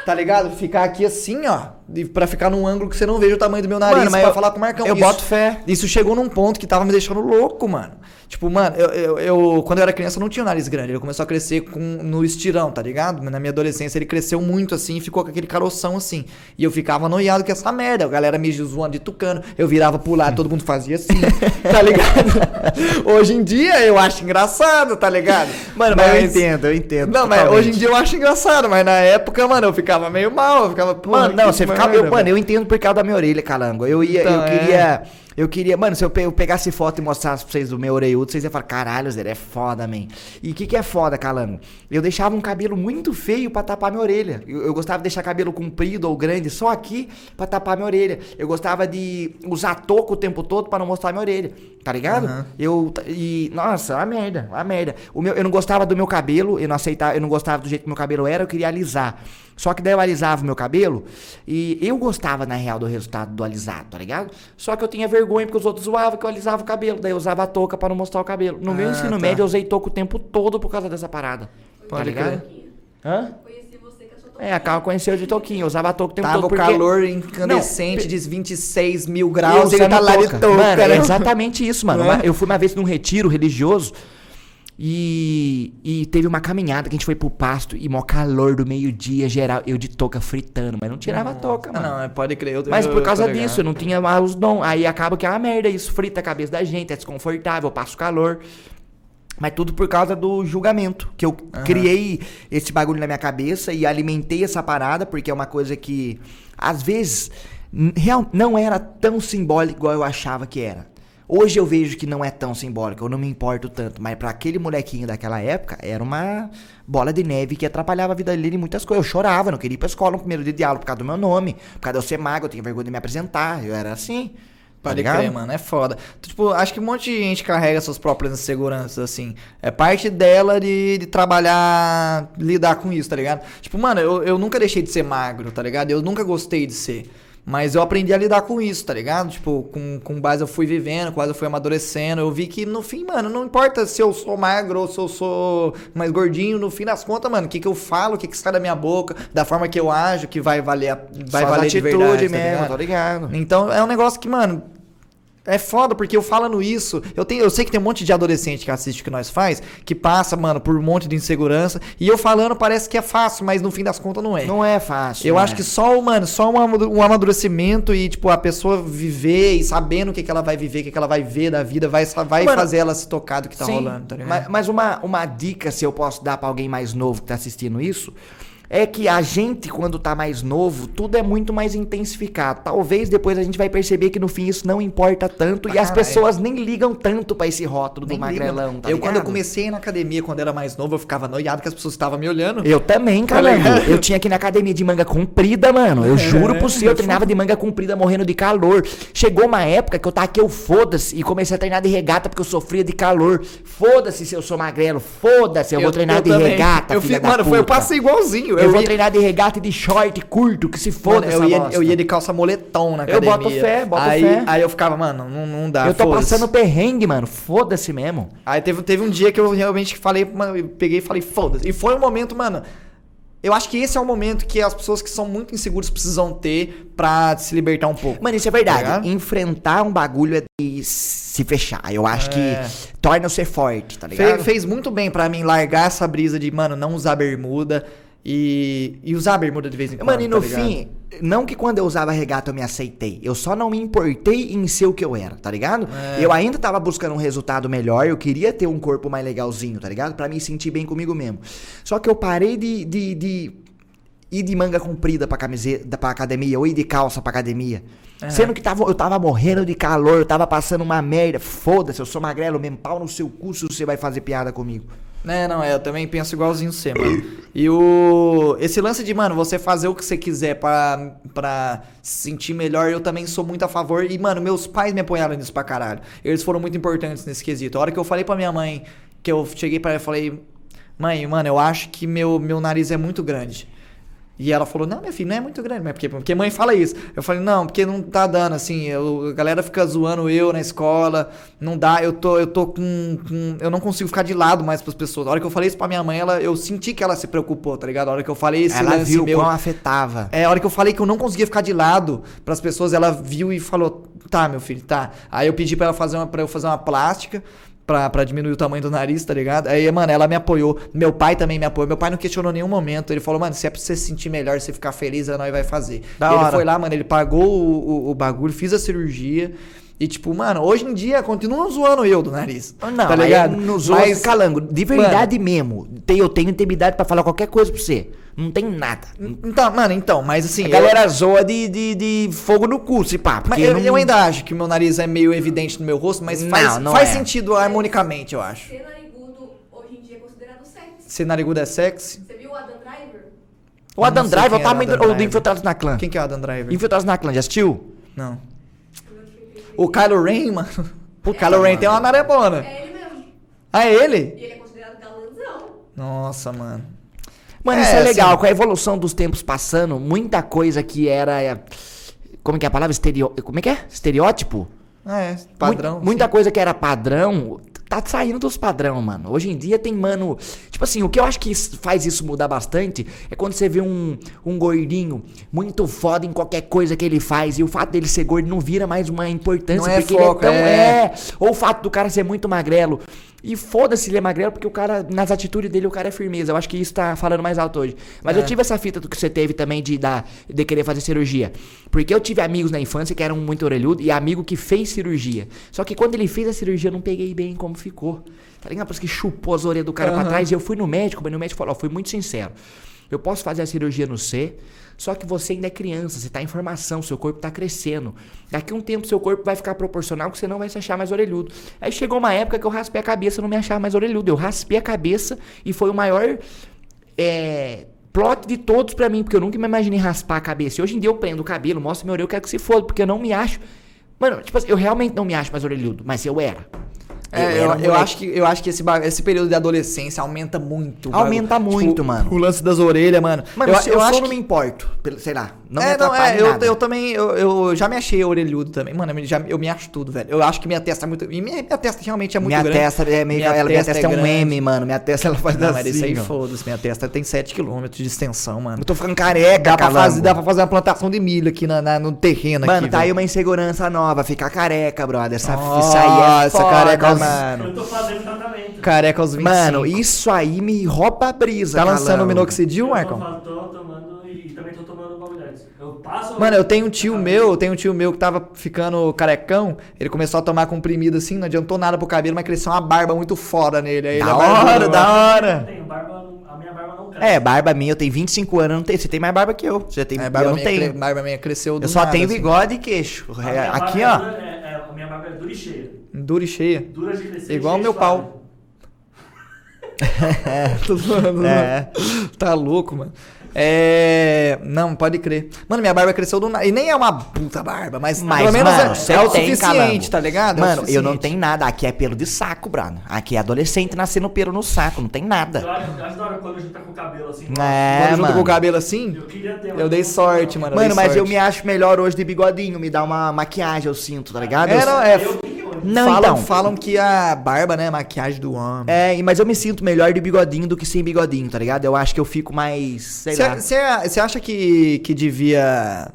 Tá ligado? Ficar aqui assim, ó. Pra ficar num ângulo que você não veja o tamanho do meu nariz Mano, mas pra eu- falar com o Marcão. eu Isso- boto fé. Isso chegou num ponto que tava me deixando louco, mano. Tipo, mano, eu, eu, eu- quando eu era criança eu não tinha o nariz grande. Ele começou a crescer com, no estirão, tá ligado? Na minha adolescência ele cresceu muito assim e ficou com aquele caroção assim. E eu ficava noiado com essa merda. A galera me zoando de tucano. Eu virava pro lado, todo mundo fazia assim, tá ligado? Hoje em dia eu acho engraçado, tá ligado? Mano, mas, eu entendo, eu entendo. Não, mas totalmente. hoje em dia eu acho engraçado, mas na época, mano, eu ficava meio mal, eu ficava, Mano, não, você ficava. Eu, mano, eu entendo por causa da minha orelha, calango. Eu ia, Então, eu é. Eu queria. Mano, se eu, pe- eu pegasse foto e mostrasse pra vocês do meu orelhudo, vocês iam falar, caralho, Zé, é foda, man. E o que, que é foda, calango? Eu deixava um cabelo muito feio pra tapar minha orelha. Eu, eu gostava de deixar cabelo comprido ou grande só aqui pra tapar minha orelha. Eu gostava de usar touco o tempo todo pra não mostrar minha orelha. Tá ligado? Aham. Eu. E. Nossa, uma merda, uma merda. O meu, eu não gostava do meu cabelo, eu não aceitava, eu não gostava do jeito que meu cabelo era, eu queria alisar. Só que daí eu alisava o meu cabelo e eu gostava, na real, do resultado do alisado, tá ligado? Só que eu tinha vergonha porque os outros zoavam que eu alisava o cabelo. Daí eu usava a touca pra não mostrar o cabelo. No meu Ah, ensino tá. médio eu usei touca o tempo todo por causa dessa parada. tá Pode ligado? crer. Hã? Conheci você que eu sou É, a Carla conheceu de touquinho, eu usava a touca o tempo Tava todo. o porque... calor incandescente Não, de 26 mil graus, ele tá lá de touca. Mano, né? é exatamente isso, mano. Uma- Eu fui uma vez num retiro religioso e, e teve uma caminhada que a gente foi pro pasto e mó calor do meio-dia geral. Eu de touca fritando, mas não tirava a touca, Ah, mano. não, é, pode crer. Eu, Mas eu- por causa disso, eu não tinha mais os dons. Aí acaba que é uma merda, isso frita a cabeça da gente, é desconfortável, eu passo calor. Mas tudo por causa do julgamento. Que eu criei esse bagulho na minha cabeça e alimentei essa parada, porque é uma coisa que, às vezes, real, não era tão simbólico igual eu achava que era. Hoje eu vejo que não é tão simbólico, eu não me importo tanto. Mas pra aquele molequinho daquela época, era uma bola de neve que atrapalhava a vida dele em muitas coisas. Eu chorava, não queria ir pra escola no primeiro dia de aula por causa do meu nome. Por causa de eu ser magro, eu tinha vergonha de me apresentar. Eu era assim. Pode ligado? crer, mano, é foda. Tipo, acho que um monte de gente carrega suas próprias inseguranças, assim. É parte dela de, de trabalhar, lidar com isso, tá ligado? Tipo, mano, eu, eu nunca deixei de ser magro, tá ligado? Eu nunca gostei de ser. Mas eu aprendi a lidar com isso, tá ligado? Tipo, com, com base eu fui vivendo, quase eu fui amadurecendo. Eu vi que no fim, mano, não importa se eu sou magro ou se eu sou mais gordinho, no fim das contas, mano, o que, que eu falo, o que, que sai da minha boca, da forma que eu ajo, que vai valer, a- vai Suas valer de atitude verdade, tá mesmo, ligado? tô ligado. Então é um negócio que, mano, é foda, porque eu falando isso, eu, tenho, eu sei que tem um monte de adolescente que assiste o que nós faz, que passa, mano, por um monte de insegurança, e eu falando parece que é fácil, mas no fim das contas não é. Não é fácil. Eu né? acho que só, o- mano, só um amadu- amadurecimento e, tipo, a pessoa viver e sabendo o que, que ela vai viver, o que, que ela vai ver da vida, vai, vai Mano, fazer ela se tocar do que tá Sim, rolando, tá ligado? Mas, mas uma, uma dica, se eu posso dar pra alguém mais novo que tá assistindo isso, é que a gente, quando tá mais novo, tudo é muito mais intensificado. Talvez depois a gente vai perceber que no fim isso não importa tanto e Ah, as é. pessoas nem ligam tanto pra esse rótulo do Nem liga. magrelão, tá eu, quando eu ligado? comecei na academia, quando era mais novo, eu ficava noiado que as pessoas estavam me olhando. Eu também, Tá cara. ligado? eu tinha aqui na academia de manga comprida, mano. Eu juro por si, eu treinava de manga comprida morrendo de calor. Chegou uma época que eu tava aqui, eu foda-se, e comecei a treinar de regata porque eu sofria de calor. Foda-se se eu sou magrelo, foda-se, eu, vou treinar de também. regata, Eu filha fico, mano, foi, eu puta. passei igualzinho. Eu, vou ia- treinar de regata e de short curto, que se Mano, foda eu, essa ia, bosta. eu ia de calça moletom na Eu academia. boto fé, boto aí, fé. Aí eu ficava, mano, não, não dá. Eu tô passando perrengue, mano. Foda-se mesmo. Aí teve, teve um dia que eu realmente falei, mano, eu peguei e falei, foda-se. E foi um momento, mano. Eu acho que esse é o momento que as pessoas que são muito inseguras precisam ter pra se libertar um pouco. Mano, isso é Tá verdade. ligado? Enfrentar um bagulho é de se fechar. Eu acho É. que torna você forte, tá ligado? fez muito bem pra mim largar essa brisa de, mano, não usar bermuda e, e usar bermuda de vez em quando. Mano, e no tá fim, não que quando eu usava regata eu me aceitei. Eu só não me importei em ser o que eu era, tá ligado? É. Eu ainda tava buscando um resultado melhor, eu queria ter um corpo mais legalzinho, tá ligado? Pra me sentir bem comigo mesmo. Só que eu parei de, de, de ir de manga comprida pra, camiseta, pra academia, ou ir de calça pra academia. Sendo que tava, eu tava morrendo de calor, eu tava passando uma merda. Foda-se, eu sou magrelo mesmo, pau no seu cu se você vai fazer piada comigo. É, não, eu também penso igualzinho você, mano. E o. Esse lance de, mano, você fazer o que você quiser pra, pra se sentir melhor, eu também sou muito a favor. E, mano, meus pais me apoiaram nisso pra caralho. Eles foram muito importantes nesse quesito. A hora que eu falei pra minha mãe, que eu cheguei pra ela falei, mãe, mano, eu acho que meu, meu nariz é muito grande. E ela falou, não, minha filha, não é muito grande, mas porque, porque mãe fala isso. Eu falei, não, porque não tá dando, assim, eu- a galera fica zoando eu na escola, não dá, eu tô, eu tô com, com- Eu não consigo ficar de lado mais pras pessoas. A hora que eu falei isso pra minha mãe, ela, eu senti que ela se preocupou, tá ligado? A hora que eu falei esse Ela lance viu meu. quão afetava. É, a hora que eu falei que eu não conseguia ficar de lado pras pessoas, ela viu e falou: "Tá, meu filho, tá". Aí eu pedi pra ela fazer uma para eu fazer uma plástica pra, pra diminuir o tamanho do nariz, tá ligado? Aí, mano, ela me apoiou. Meu pai também me apoiou. Meu pai não questionou nenhum momento. Ele falou: "Mano, se é pra você se sentir melhor, você ficar feliz, a nós vai fazer". Da ele hora. foi lá, mano, ele pagou o, o, o bagulho, fiz a cirurgia. E, tipo, mano, hoje em dia continuam zoando eu do nariz. Não, tá ligado? Nos Mas- outros, calango, de verdade mesmo. Tem, eu tenho intimidade pra falar qualquer coisa pra você. Não tem nada. Então, mano, então, mas assim. A eu- galera zoa de, de, de fogo no cu, se pá. Mas eu, não... eu ainda acho que o meu nariz é meio evidente no meu rosto, mas Não, faz, não faz é. sentido harmonicamente, eu acho. Ser narigudo hoje em dia é considerado sexy. Ser narigudo é sexy? Você viu o Adam Driver? O Adam Não sei Drive é o é tamanho Adam do, o do Driver. Infiltrados na Clã. Quem que é o Adam Driver? Infiltrados na Clã, já assistiu? Não. O Kylo Ren, mano. O Kylo Ren tem uma narebona. É ele mesmo. Ah, é ele? E ele é considerado galanzão. Nossa, mano. Mano, É, isso é legal. assim- Com a evolução dos tempos passando, muita coisa que era... é, Como é que é a palavra? Estereo... Como é que é? Estereótipo? Ah, é, padrão. Mu- Muita sim. coisa que era padrão tá saindo dos padrão, mano. Hoje em dia tem, mano. Tipo assim, o que eu acho que faz isso mudar bastante é quando você vê um, um gordinho muito foda em qualquer coisa que ele faz e o fato dele ser gordo não vira mais uma importância Não é porque foco, ele é tão. é. É. Ou o fato do cara ser muito magrelo. E foda-se ele é magrelo porque o cara, nas atitudes dele, o cara é firmeza. Eu acho que isso tá falando mais alto hoje. Mas É. eu tive essa fita do que você teve também de, dar, de querer fazer cirurgia. Porque eu tive amigos na infância que eram muito orelhudos e amigo que fez cirurgia. Só que quando ele fez a cirurgia, eu não peguei bem como ficou. Tá ligado? Parece que chupou as orelhas do cara pra Aham. trás. E eu fui no médico, mas o médico falou: ó, fui muito sincero. Eu posso fazer a cirurgia no C, só que você ainda é criança, você tá em formação, seu corpo tá crescendo. Daqui a um tempo seu corpo vai ficar proporcional que você não vai se achar mais orelhudo. Aí chegou uma época que eu raspei a cabeça e não me achava mais orelhudo. Eu raspei a cabeça e foi o maior é, plot de todos pra mim, porque eu nunca me imaginei raspar a cabeça. E hoje em dia eu prendo o cabelo, mostro meu orelha, quero que se foda, porque eu não me acho Mano, tipo assim, eu realmente não me acho mais orelhudo, mas eu era. É, eu, um eu acho que, eu acho que esse, esse período de adolescência aumenta muito. Aumenta bagulho. muito, mano. O lance das orelhas, mano. Mano, eu, eu, eu só acho não que... me importo, sei lá, não me é, não, atrapalha é, eu, nada. eu também, eu, eu já me achei orelhudo também. Mano, eu, já, eu me acho tudo, velho. Eu acho que minha testa é muito... E minha, minha testa realmente é muito minha grande. testa é meio Minha ela, minha testa testa é, é um grande. M, mano. Minha testa ela faz Não, assim. mas isso aí foda-se. Minha testa tem 7km de extensão, mano. Eu tô ficando careca, Dá pra, calango. fazer, dá pra fazer uma plantação de milho aqui na, na- no terreno Mano, aqui, tá aí uma insegurança nova, ficar careca, brother. Essa, Nossa, isso aí é foda, careca, Eu mano. tô fazendo tratamento. Careca aos 25. Mano, isso aí me rouba a brisa, Tá lançando o calango. minoxidil, Eu tô, Marcão? tô tomando e também tô tomando bagulhetes. Eu passo. Mano, eu tenho um tio meu, eu tenho um tio meu que tava ficando carecão, ele começou a tomar comprimido assim, não adiantou nada pro cabelo, mas cresceu uma barba muito foda nele. Aí Da hora, da Eu hora. tenho barba, a minha barba não cresce. É, barba minha, eu tenho 25 anos, não tenho. Você tem mais barba que eu. Você tem, É, barba eu não minha, tenho. cre- barba minha cresceu do Eu só nada, tenho assim. bigode e queixo. A É, minha Aqui, barba ó. É, é, é- a minha barba é dura e cheia. Dura e cheia. Dura de crescer. Igual meu pau. suave. Tô zoando, É. mano. Tá louco, mano. É. Não, pode crer. Mano, minha barba cresceu do nada. E nem é uma puta barba, mas, Mas, pelo menos mano, é, é o tem, suficiente, calango. tá ligado? É Mano, eu não tenho nada. Aqui é pelo de saco, brother. Aqui é adolescente nascendo pelo no saco, não tem nada. Eu acho da hora quando junta com o cabelo assim. É, Quando junto mano. com o cabelo assim, Eu queria ter. eu dei sorte, mano. Mano, mas eu me acho melhor hoje de bigodinho, me dá uma maquiagem, eu sinto, tá ligado? É, não, é. Eu. Não, falam, então. falam que a barba, né, é maquiagem do homem. É, mas eu me sinto melhor de bigodinho do que sem bigodinho, tá ligado? Eu acho que eu fico mais, sei. Você acha que, que devia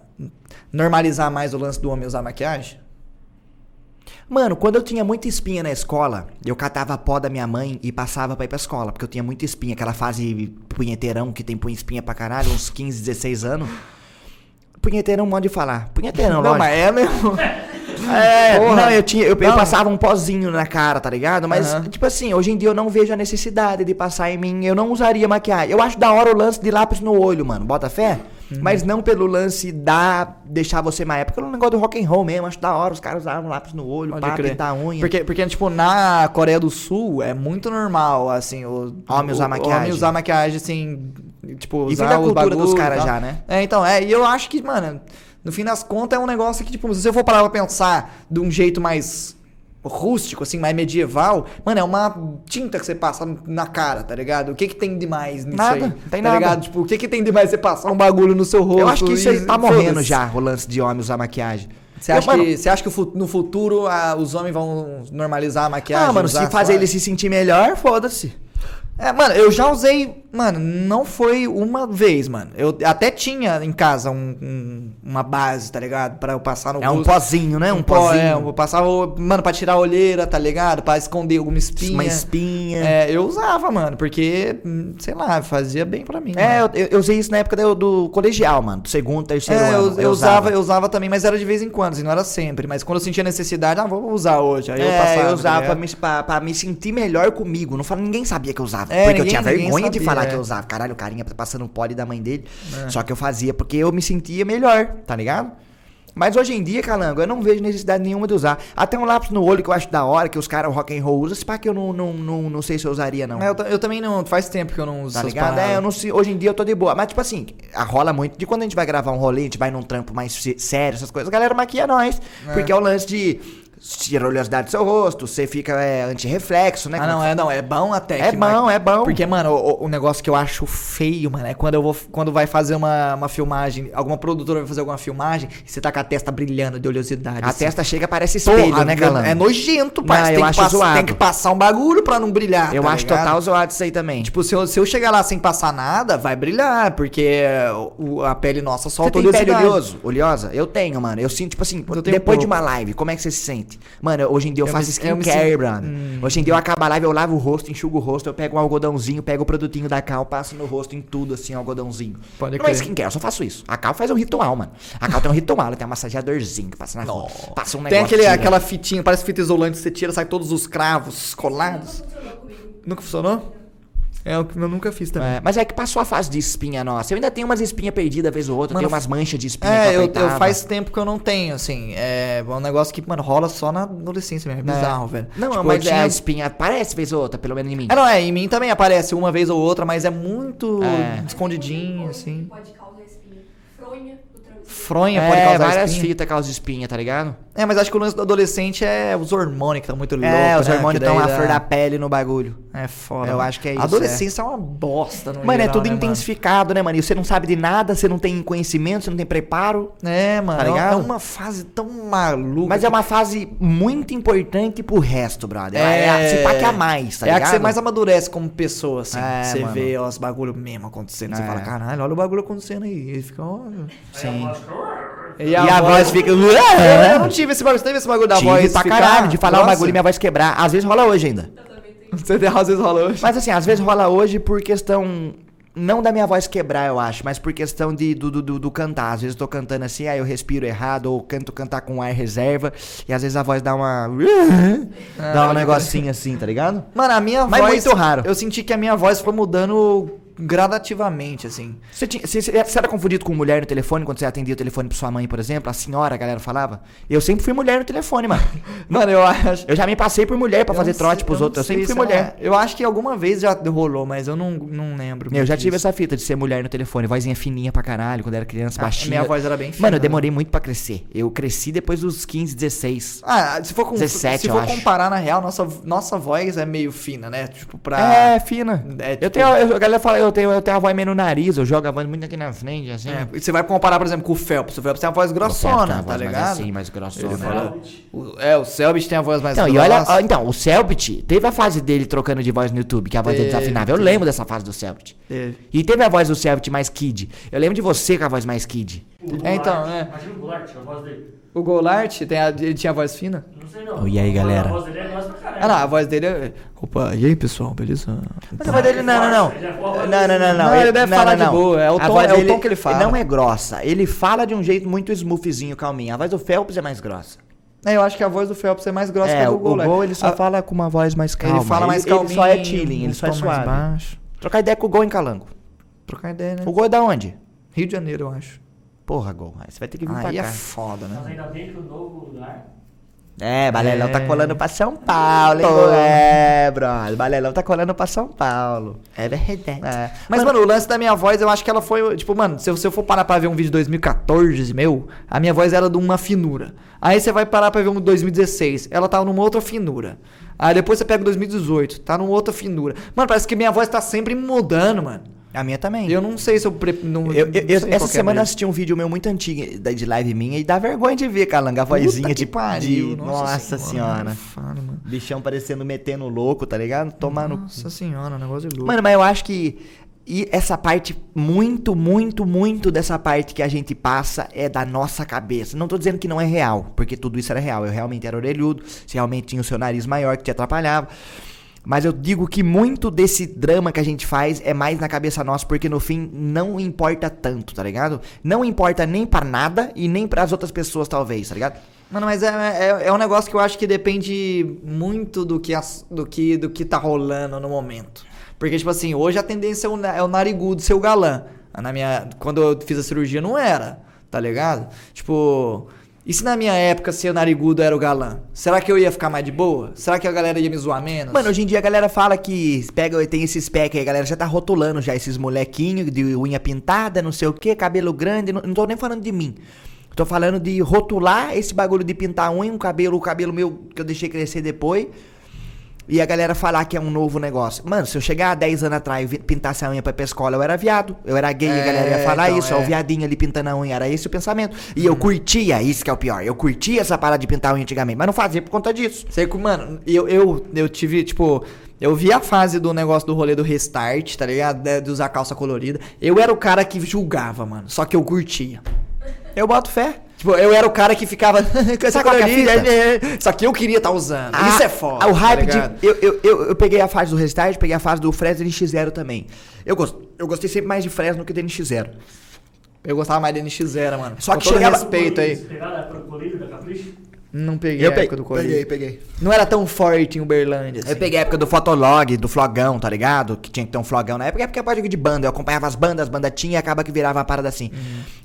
normalizar mais o lance do homem usar maquiagem? Mano, quando eu tinha muita espinha na escola, eu catava pó da minha mãe e passava pra ir pra escola, porque eu tinha muita espinha, aquela fase punheteirão que tem punha espinha pra caralho, uns 15, 16 anos. Punheteirão, modo de falar. Punheteirão, Não, lógico. mas é mesmo. É, Porra. não, eu tinha, eu, eu passava um pozinho na cara, tá ligado? Mas, Aham. tipo assim, hoje em dia eu não vejo a necessidade de passar em mim, eu não usaria maquiagem. Eu acho da hora o lance de lápis no olho, mano, bota fé? Uhum. Mas não pelo lance da deixar você mais época, pelo negócio do rock and roll mesmo, acho da hora, os caras usavam lápis no olho, Pode pá, crer. pintar a unha. Porque, porque, tipo, na Coreia do Sul é muito normal, assim, o Homem usar o- maquiagem. Homem usar maquiagem, assim, tipo, E usar vem da cultura dos bagulho e caras tal. já, né? É, então, é, e eu acho que, mano, no fim das contas é um negócio que, tipo, se você for parar pra pensar de um jeito mais rústico, assim, mais medieval, mano, é uma tinta que você passa na cara, tá ligado? O que que tem de mais nisso Nada, aí? não tem tá nada. ligado? Tipo, o que que tem de mais você passar um bagulho no seu rosto? eu acho que isso aí tá morrendo já, o lance de homem usar maquiagem. Você acha, Eu, mano, que, você acha que no futuro ah, os homens vão normalizar a maquiagem? Ah, mano, se fazer ele se sentir melhor, foda-se. É, mano, eu já usei. Mano, não foi uma vez, mano. Eu até tinha em casa um- um- uma base, tá ligado? Pra eu passar no É um pozinho, né? Um, pó, pozinho. É, eu passava, mano, pra tirar a olheira, tá ligado? Pra esconder alguma espinha. Uma espinha. É, eu usava, mano, porque, hum, sei lá, fazia bem pra mim. É, eu, eu- eu usei isso na época do, do colegial, mano. Do segundo, terceiro É, ano. eu, eu usava, eu usava também, mas era de vez em quando, assim, não era sempre. Mas quando eu sentia necessidade, ah, vou usar hoje. Aí eu é, passava. eu tá usava pra ligado? me, pra, pra me sentir melhor comigo. Não falo, ninguém sabia que eu usava. É, porque eu ninguém- tinha ninguém vergonha de sabia, falar é. que eu usava. Caralho, o carinha tá passando pó da mãe dele. Só que eu fazia porque eu me sentia melhor, tá ligado? Mas hoje em dia, calango, eu não vejo necessidade nenhuma de usar. Até um lápis no olho que eu acho da hora, que os caras rock and roll usam, se pá que eu não, não, não, não sei se eu usaria, não. É, eu, eu também não. Faz tempo que eu não uso Tá ligado? É, eu não sei. Hoje em dia eu tô de boa. Mas, tipo assim, a rola muito de quando a gente vai gravar um rolê, a gente vai num trampo mais sé- sério, essas coisas, a galera maquia nós. Porque é o lance de tira a oleosidade do seu rosto, você fica é, anti-reflexo, né? Ah, não, é, não, é bom até. É bom, é bom. Porque, mano, o, o negócio que eu acho feio, mano, é quando eu vou. Quando vai fazer uma, uma filmagem, alguma produtora vai fazer alguma filmagem e você tá com a testa brilhando de oleosidade. A assim. testa chega, parece espelho, Porra, né, velho, galera? É nojento, Não, pai. eu tem, acho zoado. tem que passar um bagulho pra não brilhar. Eu tá acho ligado? total zoado isso aí também. Tipo, se eu, se eu chegar lá sem passar nada, vai brilhar, porque o- a pele nossa Você solta tem pele oleosidade. oleoso? Oleosa? Eu tenho, mano. Eu sinto, tipo assim, Eu depois de uma live, como é que você se sente? Mano, hoje em dia eu, Eu faço me- eu me skincare, sinto- brother. Hum. Hoje em dia eu acabo a live, eu lavo o rosto, enxugo o rosto, eu pego um algodãozinho, pego o produtinho da Cal, passo no rosto em tudo, assim, algodãozinho. Pode não é crer. skincare, eu só faço isso. A Cal faz um ritual, mano. A Cal tem um ritual, ela tem um massageadorzinho que passa na rua. Passa um negócio. Tem aquele, tira. aquela fitinha, parece fita isolante, você tira, sai todos os cravos colados. Não funcionou comigo. Nunca funcionou? É, o que eu nunca fiz também. É, mas é que passou a fase de espinha nossa. Eu ainda tenho umas espinhas perdidas, vez ou outra. Mano, tenho umas manchas de espinha É, que eu, eu, faz tempo que eu não tenho, assim. É um negócio que, mano, rola só na adolescência mesmo. É bizarro, velho. Não, Tipo, mas é, a tinha- espinha aparece vez ou outra, pelo menos em mim. É, não, é, em mim também aparece uma vez ou outra, mas é muito É. escondidinho, assim. Pode causar espinha. Fronha fronha pode É, causar várias espinha. fitas causa espinha, tá ligado? É, mas acho que o lance do adolescente é os hormônios que estão muito loucos, é, os né? hormônios Que estão à flor da pele no bagulho. É foda. Eu mano. acho que é isso, A adolescência é, uma bosta, no Mano, é geral, tudo né, mano? intensificado, né, mano? E você não sabe de nada, você não tem conhecimento, você não tem preparo. É, mano. Tá é uma- ligado? É uma fase tão maluca. Mas é uma fase muito importante pro resto, brother. É, É, a, se pá que a mais, tá é a ligado? que você mais amadurece como pessoa, assim. É, você mano. vê ó, os bagulho mesmo acontecendo. Você É. fala, caralho, olha o bagulho acontecendo aí. E fica, olha. Sim. E E a voz fica... Eu, eu não tive esse bagulho. Você teve esse bagulho da Tive voz? pra ficar caralho, de falar o grossa? bagulho e minha voz quebrar. Às vezes rola hoje ainda. Eu também tenho. Você tem, às vezes rola hoje. Mas assim, às vezes rola hoje por questão. Não da minha voz quebrar, eu acho, mas por questão de, do, do, do- do cantar. Às vezes eu tô cantando assim, aí eu respiro errado, ou canto cantar com ar reserva, e às vezes a voz dá uma. dá um negocinho assim, tá ligado? Mano, a minha Mas voz. muito raro. Eu senti que a minha voz foi mudando gradativamente, assim. Você, tinha, você, você era confundido com mulher no telefone quando você atendia o telefone pra sua mãe, por exemplo? A senhora, a galera falava? Eu sempre fui mulher no telefone, mano. Mano, eu acho. Eu já me passei por mulher pra eu fazer não trote sei- pros não outros. Eu sei sempre fui ela- mulher. Eu acho que alguma vez já rolou, mas eu não, não lembro. Eu já tive disso. essa fita de ser mulher no telefone, vozinha fininha pra caralho, quando era criança, Ah, baixinha. minha voz era bem fina. Mano, eu demorei muito pra crescer. Eu cresci depois dos 15, 16. Ah, se for, com, 17, se eu for acho. comparar, na real, nossa, nossa voz é meio fina, né? Tipo, pra. É, fina. É, eu tipo- tenho, eu- a galera fala, eu tenho, eu tenho a voz meio no nariz, eu jogo a voz muito aqui na frente, assim. É, e você vai comparar, por exemplo, com o Phelps. O Phelps tem uma voz grossona, voz tá mais ligado? Assim, mais grossona. Fala- O- é, o Selbit tem a voz mais Então, e grossa. olha, então, o Selbit teve a fase dele trocando de voz no YouTube, que a voz dele desafinava. Eu lembro dessa fase do Selbit. Teve. E teve a voz do Selbit mais kid. Eu lembro de você com a voz mais kid. O É, então, é. Imagina o Goulart, a voz dele. O Golart, tem a- ele tinha a voz fina? Não sei não. Oh, e aí, galera? A voz dele é. Ah, não, a voz dele é. Opa, e aí, pessoal, beleza? Mas a voz dele, não, não, não. É. Não, não, não, não. Não, ele deve falar de boa, é o tom- é o tom que ele fala. Não é grossa. Ele fala de um jeito muito smoothzinho, calminho. A voz do Phelps é mais grossa. É, eu acho que a voz do Phelps é mais grossa que é, a do o Golart. Gol ele só A- fala com uma voz mais calma. Ele fala mais ele, calminho. Ele só é chilling, ele só é suave. baixo. Trocar ideia com o Gol em Calango. Trocar ideia, né? O Gol é da onde? Rio de Janeiro, eu acho. Porra, Gol. Aí você vai ter que vir pra Aí é cá. foda, Mas né? ainda bem que o novo lugar. É, Balelão tá É. colando pra São Paulo, hein. Gol? É, brother. Balelão tá colando pra São Paulo. É verdade. É. Mas, mano, o lance da minha voz, eu acho que ela foi. Tipo, mano, se eu, se eu for parar pra ver um vídeo de 2014 meu, a minha voz era de uma finura. Aí você vai parar pra ver um de 2016, ela tava numa outra finura. Aí depois você pega o 2018, tá numa outra finura. Mano, parece que minha voz tá sempre mudando, mano. A minha também. Eu não sei se eu. Pre... Não, Eu- eu- não sei essa é semana eu assisti um vídeo meu muito antigo de live minha e dá vergonha de ver, Calanga, a vozinha de pariu, de- Nossa, senhora. fala, mano. Bichão parecendo metendo louco, tá ligado? Tomando. Nossa senhora, negócio de louco. Mano, mas eu acho que e essa parte, muito, muito, muito dessa parte que a gente passa é da nossa cabeça. Não tô dizendo que não é real, porque tudo isso era real. Eu realmente era orelhudo, você realmente tinha o seu nariz maior que te atrapalhava. Mas eu digo que muito desse drama que a gente faz é mais na cabeça nossa, porque no fim não importa tanto, tá ligado? Não importa nem pra nada e nem pras outras pessoas, talvez, tá ligado? Mano, mas é, é, é um negócio que eu acho que depende muito do que, as- do, que, do que tá rolando no momento. Porque, tipo assim, hoje a tendência é o, é o narigudo ser o galã. Na minha, quando eu fiz a cirurgia não era, tá ligado? Tipo, e se na minha época ser narigudo era o galã? Será que eu ia ficar mais de boa? Será que a galera ia me zoar menos? Mano, hoje em dia a galera fala que pega, tem esses pack aí, a galera já tá rotulando já esses molequinhos de unha pintada, não sei o que, cabelo grande, não, não tô nem falando de mim. Tô falando de rotular esse bagulho de pintar unha, um cabelo, o cabelo meu que eu deixei crescer depois. E a galera falar que é um novo negócio. Mano, se eu chegar há 10 anos atrás e pintasse a unha pra ir pra escola, eu era viado. Eu era gay, a É, galera ia falar então, isso. É o é. viadinho ali pintando a unha. Era esse o pensamento. E eu curtia, isso que é o pior. Eu curtia essa parada de pintar a unha antigamente, mas não fazia por conta disso. Sei que, mano, eu, eu, eu tive, tipo, eu vi a fase do negócio do rolê do restart, tá ligado? De, de usar calça colorida. Eu era o cara que julgava, mano. Só que eu curtia. Eu boto fé. Tipo, eu era o cara que ficava com essa que é a fita? Só que eu queria estar usando. Ah, Isso é foda. O hype tá de. Eu, eu, eu, eu peguei a fase do Restart, peguei a fase do Fresno NX0 também. Eu, gost, eu gostei sempre mais de Fresno que do NX0. Eu gostava mais da NX0, mano. Só Com que todo chegava- respeito aí. A época? Não peguei a época do colírio. peguei. Não era tão forte em Uberlândia, assim. Eu peguei a época do Fotolog, do Flogão, tá ligado? Que tinha que ter um Flogão na época, é porque é parte de banda. Eu acompanhava as bandas, as bandas tinha e acaba que virava uma parada assim.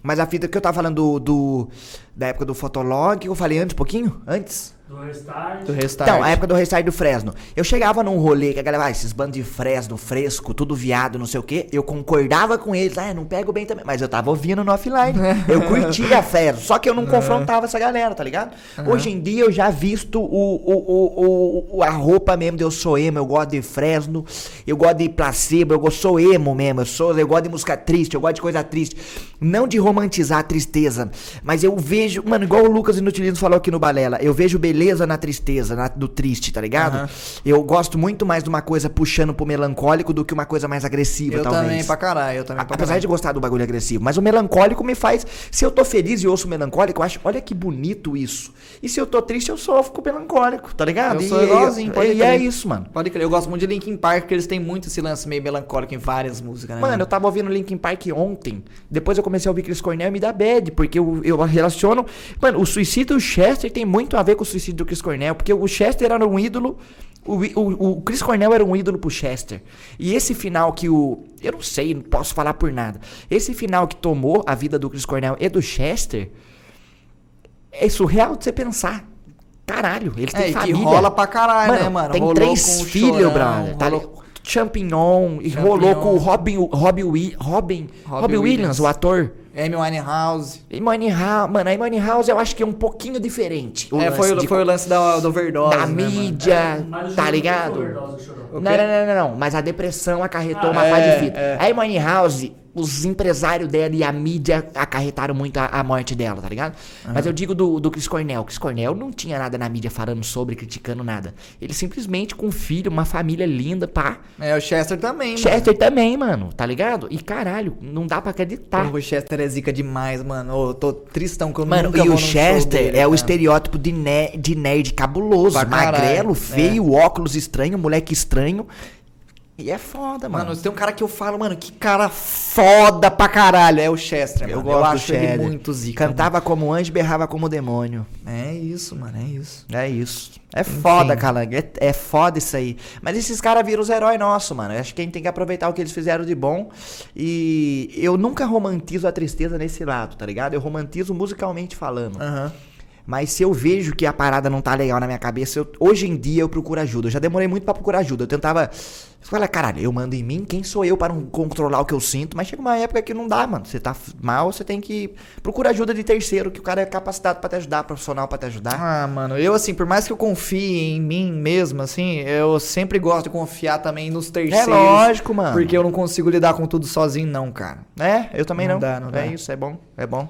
Mas a fita que eu tava falando do, do- da época do Fotolog, que eu falei antes, um pouquinho? Antes? Do Restart. Do restart. Então, a época do restart do Fresno. Eu chegava num rolê que a galera, ah, esses bandos de Fresno, fresco, tudo viado, não sei o quê. Eu concordava com eles, ah, não pego bem também. Mas eu tava ouvindo no offline. Eu curtia Fresno, só que eu não confrontava essa galera, tá ligado? Hoje em dia eu já visto o, o, o, o- o- a roupa mesmo de eu sou emo, eu gosto de Fresno, eu gosto de placebo, eu sou emo mesmo, eu, sou, eu gosto de música triste, eu gosto de coisa triste. Não de romantizar a tristeza, mas eu vejo, mano, igual o Lucas Inutilino falou aqui no Balela, eu vejo beleza na tristeza, na- do triste, tá ligado? Aham. Eu gosto muito mais de uma coisa puxando pro melancólico do que uma coisa mais agressiva, eu talvez. também pra caralho, eu também pra Apesar caralho. de gostar do bagulho agressivo, mas o melancólico me faz. Se eu tô feliz e ouço melancólico, eu acho, olha que bonito isso. E se eu tô triste, eu sofro com o melancólico, tá ligado? Eu E- sou igualzinho, e, pode e é isso, mano. Pode crer, eu gosto muito de Linkin Park, porque eles têm muito esse lance meio melancólico em várias músicas, né? Mano, eu tava ouvindo Linkin Park ontem. Depois eu comecei a ouvir Chris Cornell e me dá bad, porque eu, eu relaciono. Mano, o suicídio do Chester tem muito a ver com o suicídio do Chris Cornell, porque o Chester era um ídolo. O, o, o Chris Cornell era um ídolo pro Chester. E esse final que o. Eu não sei, não posso falar por nada. Esse final que tomou a vida do Chris Cornell e do Chester. É surreal de você pensar. Caralho, eles têm É, família. rola pra caralho, né, mano? Tem Rolou três filhos, brother. Tá rolou- ligado? Champignon, e Champignon. rolou com o Robin, Robin, Robin, Robbie Robin Williams, Williams. o ator. Amy Winehouse. Money House, mano, a Money House eu acho que é um pouquinho diferente. o é, foi, o- de- foi o lance da, da overdose, da né, mídia, o tá ligado? overdose. Não, não, não, não, não, mas a depressão acarretou Ah, uma é, pá de fita. é. A Money House, os empresários dela e a mídia acarretaram muito a, a morte dela, tá ligado? Mas eu digo do, do Chris Cornell. Chris Cornell não tinha nada na mídia falando sobre, criticando nada. Ele simplesmente com um filho, uma família linda, pá. É, o Chester também, Chester também, mano, tá ligado? E caralho, não dá pra acreditar. mano. O Chester é zica demais, mano. Eu tô tristão que eu Mano, nunca e vou o Chester dele, é o cara. estereótipo de, ne de nerd cabuloso. Magrelo, é. feio, óculos estranho, moleque estranho. E é foda, mano. Mano, tem um cara que eu falo, mano, que cara foda pra caralho. É o Chester, eu mano. gosto eu acho ele Chester. muito zica. Cantava como anjo berrava como demônio. mano. É isso, mano, é isso. É isso. É foda, Calangue. É, é foda isso aí. Mas esses caras viram os heróis nossos, mano. Eu acho que a gente tem que aproveitar o que eles fizeram de bom. E eu nunca romantizo a tristeza nesse lado, tá ligado? Eu romantizo musicalmente falando. Aham. Mas se eu vejo que a parada não tá legal na minha cabeça, eu- hoje em dia eu procuro ajuda. Eu já demorei muito pra procurar ajuda. Eu tentava. Falar, caralho, eu mando em mim, quem sou eu para não controlar o que eu sinto? Mas chega uma época que não dá, mano. Você tá mal, você tem que procurar ajuda de terceiro, que o cara é capacitado pra te ajudar, profissional pra te ajudar. Ah, mano, eu assim, por mais que eu confie em mim mesmo, assim, eu sempre gosto de confiar também nos terceiros. É lógico, mano. Porque eu não consigo lidar com tudo sozinho, não, cara. É, eu também não. Não dá, não é dá. isso, é bom, é bom.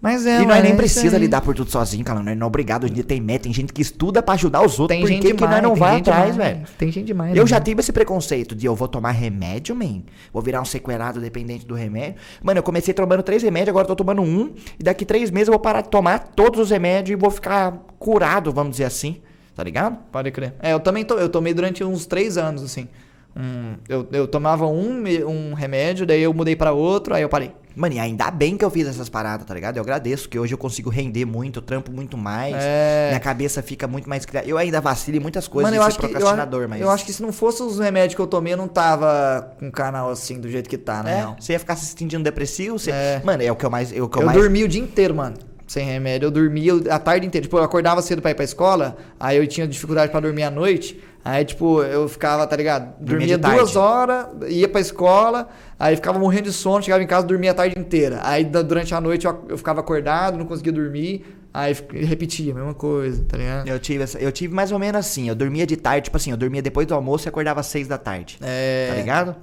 Mas é, e nós nem é precisa lidar por tudo sozinho, cara. Nós não é obrigado. Hoje em dia tem meta, tem gente que estuda pra ajudar os outros. Tem por gente que, demais, nós não vai gente atrás, velho? Tem gente demais. Eu né? já tive esse preconceito de eu vou tomar remédio, man. Vou virar um sequelado dependente do remédio. Mano, eu comecei tomando três remédios, agora eu tô tomando um. E daqui três meses eu vou parar de tomar todos os remédios e vou ficar curado, vamos dizer assim. Tá ligado? Pode crer. É, eu também to, eu tomei durante uns três anos, assim. Um, eu, eu tomava um, um remédio, daí eu mudei pra outro, aí eu parei. Mano, e ainda bem que eu fiz essas paradas, tá ligado? Eu agradeço, que hoje eu consigo render muito, eu trampo muito mais. É. Minha cabeça fica muito mais criativa. Eu ainda vacilo em muitas coisas Mano, eu acho, que, eu, procrastinador, mas... eu acho que se não fosse os remédios que eu tomei, eu não tava com o canal assim, do jeito que tá, né? É, não. você ia ficar se sentindo depressivo, você... É. Mano, é o que eu mais... É o que eu, Eu mais... dormi o dia inteiro, mano. Sem remédio. Eu dormia a tarde inteira. Tipo, eu acordava cedo pra ir pra escola, aí eu tinha dificuldade pra dormir à noite. Aí, tipo, eu ficava, tá ligado? Dormia duas horas, ia pra escola, aí ficava morrendo de sono, chegava em casa dormia a tarde inteira. Aí durante a noite eu, eu ficava acordado, não conseguia dormir, aí repetia a mesma coisa, tá ligado? Eu tive, essa- eu tive mais ou menos assim, eu dormia de tarde, tipo assim, eu dormia depois do almoço e acordava às seis da tarde. É. Tá ligado?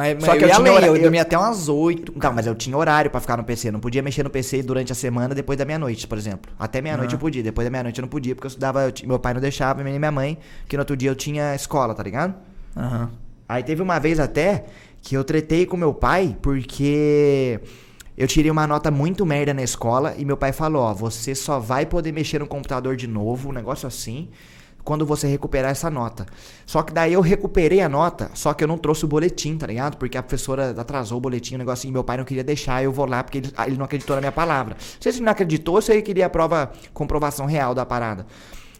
Mas, mas Só que eu, eu tinha hora- eu eu- dormia até umas oito. Então, mas eu tinha horário pra ficar no PC, não podia mexer no PC durante a semana depois da meia-noite, por exemplo. Até meia-noite eu podia, depois da meia-noite eu não podia, porque eu estudava, eu meu pai não deixava, minha minha mãe, que no outro dia eu tinha escola, tá ligado? Aham. Aí teve uma vez até que eu tretei com meu pai porque eu tirei uma nota muito merda na escola e meu pai falou, ó, você só vai poder mexer no computador de novo, um negócio assim, quando você recuperar essa nota. Só que daí eu recuperei a nota, só que eu não trouxe o boletim, tá ligado? Porque a professora atrasou o boletim, um negócio assim, meu pai não queria deixar, eu vou lá porque ele, ah, ele não acreditou na minha palavra. Se ele não acreditou ou se ele queria a prova, comprovação real da parada.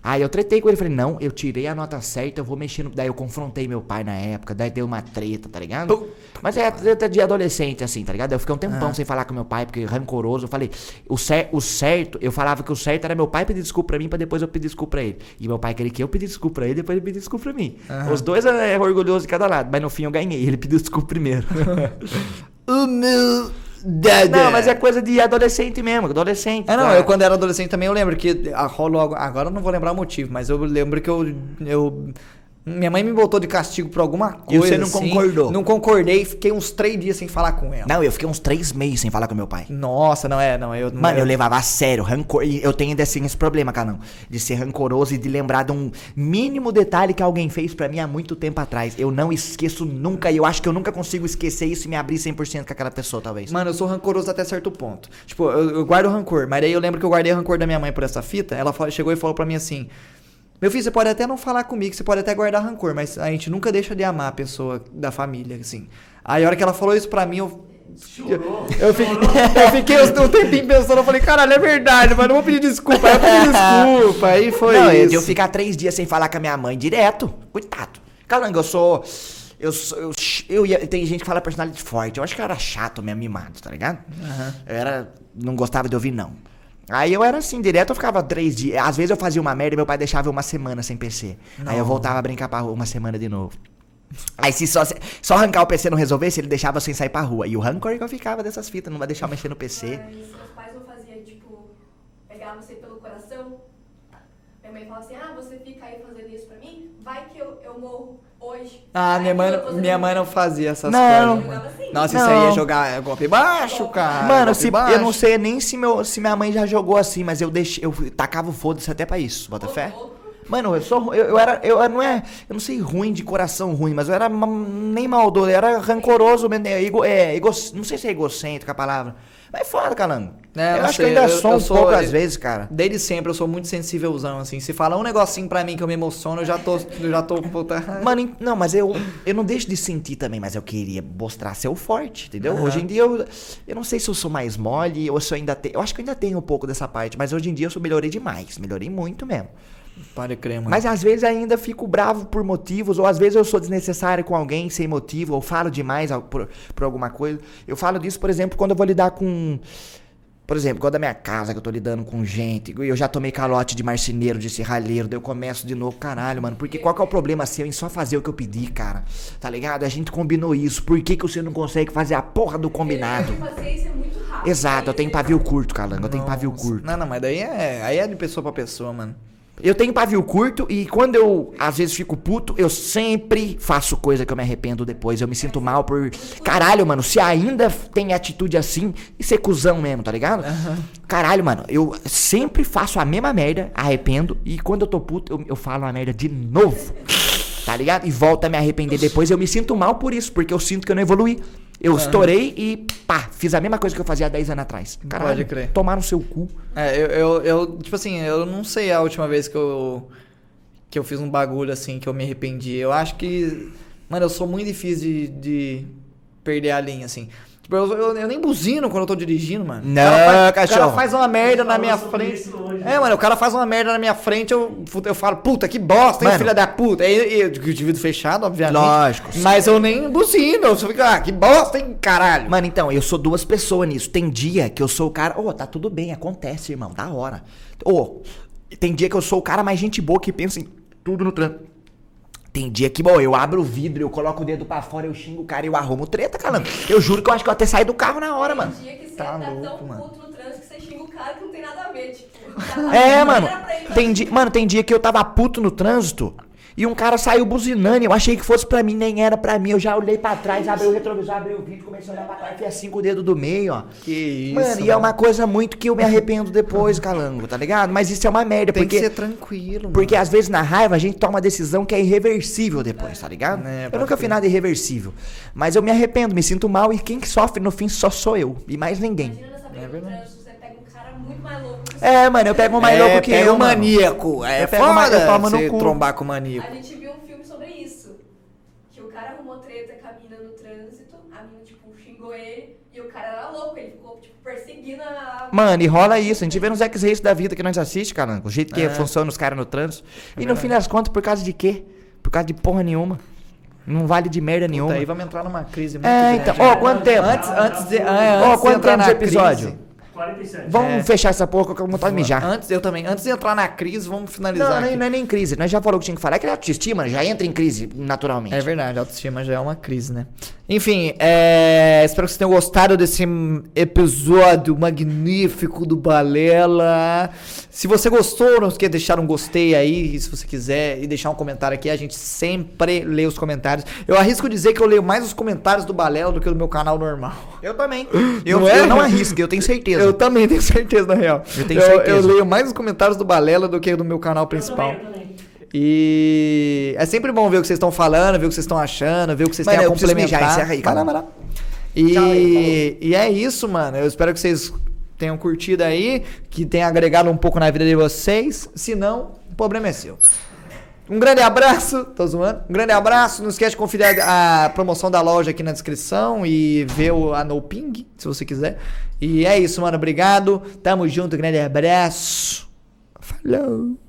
Aí eu tretei com ele, falei, não, eu tirei a nota certa, eu vou mexer no... Daí eu confrontei meu pai na época, daí deu uma treta, tá ligado? Mas é treta de adolescente, assim, tá ligado? Eu fiquei um tempão sem falar com meu pai, porque rancoroso, eu falei, o, cer o certo, eu falava que o certo era meu pai pedir desculpa pra mim, pra depois eu pedir desculpa pra ele. E meu pai queria que eu pedisse desculpa pra ele, depois ele pedir desculpa pra mim. Os dois é orgulhoso de cada lado, mas no fim eu ganhei, ele pediu desculpa primeiro. Humildade. Não, mas é coisa de adolescente mesmo, adolescente. É, não, tá? eu quando era adolescente também eu lembro que a rolou, agora eu não vou lembrar o motivo, mas eu lembro que eu, eu minha mãe me botou de castigo por alguma E coisa você não assim. concordou? Não concordei, fiquei uns três dias sem falar com ela. Não, eu fiquei uns três meses sem falar com meu pai. Nossa, não é, não, eu Mano, eu levava a sério, rancor. E eu tenho ainda assim esse problema, Canão. De ser rancoroso e de lembrar de um mínimo detalhe que alguém fez pra mim há muito tempo atrás. Eu não esqueço nunca. E eu acho que eu nunca consigo esquecer isso e me abrir 100% com aquela pessoa, talvez. Mano, eu sou rancoroso até certo ponto. Tipo, eu, eu guardo rancor, mas aí eu lembro que eu guardei rancor da minha mãe por essa fita. Ela chegou e falou pra mim assim: Meu filho, você pode até não falar comigo, você pode até guardar rancor, mas a gente nunca deixa de amar a pessoa da família, assim. Aí a hora que ela falou isso pra mim, eu. Chorou. Eu fiquei, eu fiquei um tempinho pensando, eu falei, caralho, é verdade, mas não vou pedir desculpa. Aí eu pedi desculpa, aí foi não, eu- isso. eu ficar três dias sem falar com a minha mãe direto. Coitado. Calango, eu sou. Eu, sou- eu, eu ia- tem gente que fala personalidade forte. Eu acho que eu era chato mesmo, mimado, tá ligado? Eu era. Não gostava de ouvir, não. Aí eu era assim, direto eu ficava três dias. Às vezes eu fazia uma merda e meu pai deixava eu uma semana sem PC. Aí eu voltava a brincar pra rua uma semana de novo. Aí se só, só arrancar o PC não resolvesse, ele deixava eu sem sair pra rua. E o rancor que eu ficava dessas fitas, não vai deixar eu mexer no PC. Mas seus pais não faziam, tipo, pegar você pelo coração? Minha mãe falava assim, ah, você fica aí fazendo isso pra mim? Vai que eu, eu morro hoje. Ah, minha mãe, eu não- minha mãe não fazia essas Não. coisas. Assim. Nossa, isso aí Não. ia jogar golpe baixo, cara. Mano, se, baixo. eu não sei nem se, meu, se minha mãe já jogou assim, mas eu deixei, eu tacava o foda-se até pra isso, bota fé? Mano, eu sou, eu, eu era, eu não é, eu não sei ruim de coração ruim, mas eu era nem maldoso, eu era rancoroso, mesmo, é, ego, é, ego, não sei se é egocêntrico a palavra, mas é foda, calango. É, eu acho sei, que eu ainda eu- sou eu um sou- pouco às vezes, cara. Desde sempre eu sou muito sensívelzão, assim. Se falar um negocinho pra mim que eu me emociono, eu já tô. Eu já tô. Mano, não, mas eu, eu não deixo de sentir também, mas eu queria mostrar ser o forte, entendeu? Aham. Hoje em dia eu, eu não sei se eu sou mais mole ou se eu ainda tenho. Eu acho que eu ainda tenho um pouco dessa parte, mas hoje em dia eu sou, melhorei demais, melhorei muito mesmo. Pode crer, mano. Mas às vezes ainda fico bravo por motivos, ou às vezes eu sou desnecessário com alguém sem motivo, ou falo demais por, por alguma coisa. Eu falo disso, por exemplo, quando eu vou lidar com. Por exemplo, quando da minha casa que eu tô lidando com gente, e eu já tomei calote de marceneiro, de serralheiro, daí eu começo de novo, caralho, mano, porque qual que é o problema seu em só fazer o que eu pedi, cara? Tá ligado? A gente combinou isso, por que, que você não consegue fazer a porra do combinado? Eu tenho paciência muito rápido. Exato, eu tenho pavio curto, calango, eu tenho pavio curto. Não, não, mas daí é. Aí é de pessoa pra pessoa, mano. Eu tenho pavio curto e quando eu às vezes fico puto, eu sempre faço coisa que eu me arrependo depois. Eu me sinto mal por. Caralho, mano, se ainda tem atitude assim, e ser cuzão mesmo, tá ligado? Caralho, mano, eu sempre faço a mesma merda, arrependo, e quando eu tô puto, eu, eu falo a merda de novo. Tá ligado? E volto a me arrepender depois. Eu me sinto mal por isso, porque eu sinto que eu não evoluí. Eu estourei e pá, fiz a mesma coisa que eu fazia há 10 anos atrás. Caralho, Pode crer. tomar no seu cu. É, eu, eu, eu, tipo assim, eu não sei a última vez que eu. que eu fiz um bagulho assim que eu me arrependi. Eu acho que. Mano, eu sou muito difícil de, de perder a linha, assim. Tipo, eu, eu, eu nem buzino quando eu tô dirigindo, mano. Não, o cara faz, O cachorro. cara faz uma merda na minha frente. hoje. É, mano, o cara faz uma merda na minha frente, eu, eu falo, puta, que bosta, hein, Mano. filha da puta. Aí eu, de vidro fechado, obviamente. Lógico. Mas eu nem buzino, eu só fico, ah, que bosta, hein, caralho. Mano, então, eu sou duas pessoas nisso. Tem dia que eu sou o cara. Ô, tá tudo bem, acontece, irmão, da hora. Ô, tem dia que eu sou o cara mais gente boa que pensa em tudo no trânsito. Tem dia que, bom, eu abro o vidro, eu coloco o dedo pra fora, eu xingo o cara e eu arrumo treta, calando. Eu juro que eu acho que eu até saí do carro na hora, mano. Tem dia que você Tá tá, louco, tão mano. puto no trânsito que você xinga o cara que não tem nada a ver, tipo. É, mano. Ele, Tem dia, mano, tem dia que eu tava puto no trânsito e um cara saiu buzinando. Eu achei que fosse pra mim, nem era pra mim. Eu já olhei pra trás, abri o retrovisor, abri o vídeo, comecei a olhar pra trás, fiz assim com o dedo do meio, ó. Que isso. Mano, e é uma coisa muito que eu me arrependo depois, calango, tá ligado? Mas isso é uma merda, Tem porque. que ser tranquilo, mano. Porque às vezes na raiva a gente toma uma decisão que é irreversível depois, tá ligado? É, eu nunca fiz nada irreversível. Mas eu me arrependo, me sinto mal e quem que sofre no fim só sou eu. E mais ninguém. É verdade. É, mano, eu pego um mais é, louco que eu, um mano. maníaco. É Eu pego foda eu tomo no você cu. trombar com maníaco. A gente viu um filme sobre isso. Que o cara arrumou treta com a mina no trânsito, a mina, tipo, xingou ele. E o cara era louco, ele ficou, tipo, perseguindo a. Mano, e rola isso. A gente vê nos X-Race da vida que nós assiste, cara. O jeito que É. funciona os caras no trânsito. E no fim das contas, por causa de quê? Por causa de porra nenhuma. Não vale de merda nenhuma. Puta, aí vamos entrar numa crise muito É, grande. então. Ó, quanto tempo? Antes, antes de, ah, é, Ó, antes de quanto entrar tempo de na episódio? crise- 47. Vamos É. fechar essa porra que eu quero vontade de mijar. Antes, eu também. Antes de entrar na crise, vamos finalizar. Não, aqui. nem, não é nem crise. Nós já falou que tinha que falar. É que a autoestima já entra em crise naturalmente. É verdade, a autoestima já é uma crise, né? Enfim, é, espero que vocês tenham gostado desse episódio magnífico do Balela. Se você gostou, não esqueça de deixar um gostei aí, se você quiser, e deixar um comentário aqui. A gente sempre lê os comentários. Eu arrisco dizer que eu leio mais os comentários do Balela do que do meu canal normal. Eu também. Eu Não não, é? eu não arrisco, eu tenho certeza. Eu também tenho certeza, na real. Eu tenho Eu certeza. leio mais os comentários do Balela do que do meu canal Eu principal. também, eu também. E é sempre bom ver o que vocês estão falando, ver o que vocês estão achando, ver o que vocês Mano, têm a eu complementar. mijar, encerra aí, vai lá, cara. vai lá. E, Tchau aí, e é isso, mano. Eu espero que vocês tenham curtido aí, que tenha agregado um pouco na vida de vocês. Se não, o problema é seu. Um grande abraço, tô zoando. Um grande abraço. Não esquece de conferir a, promoção da loja aqui na descrição e ver o, a No Ping, se você quiser. E é isso, mano. Obrigado. Tamo junto. Grande abraço. Falou.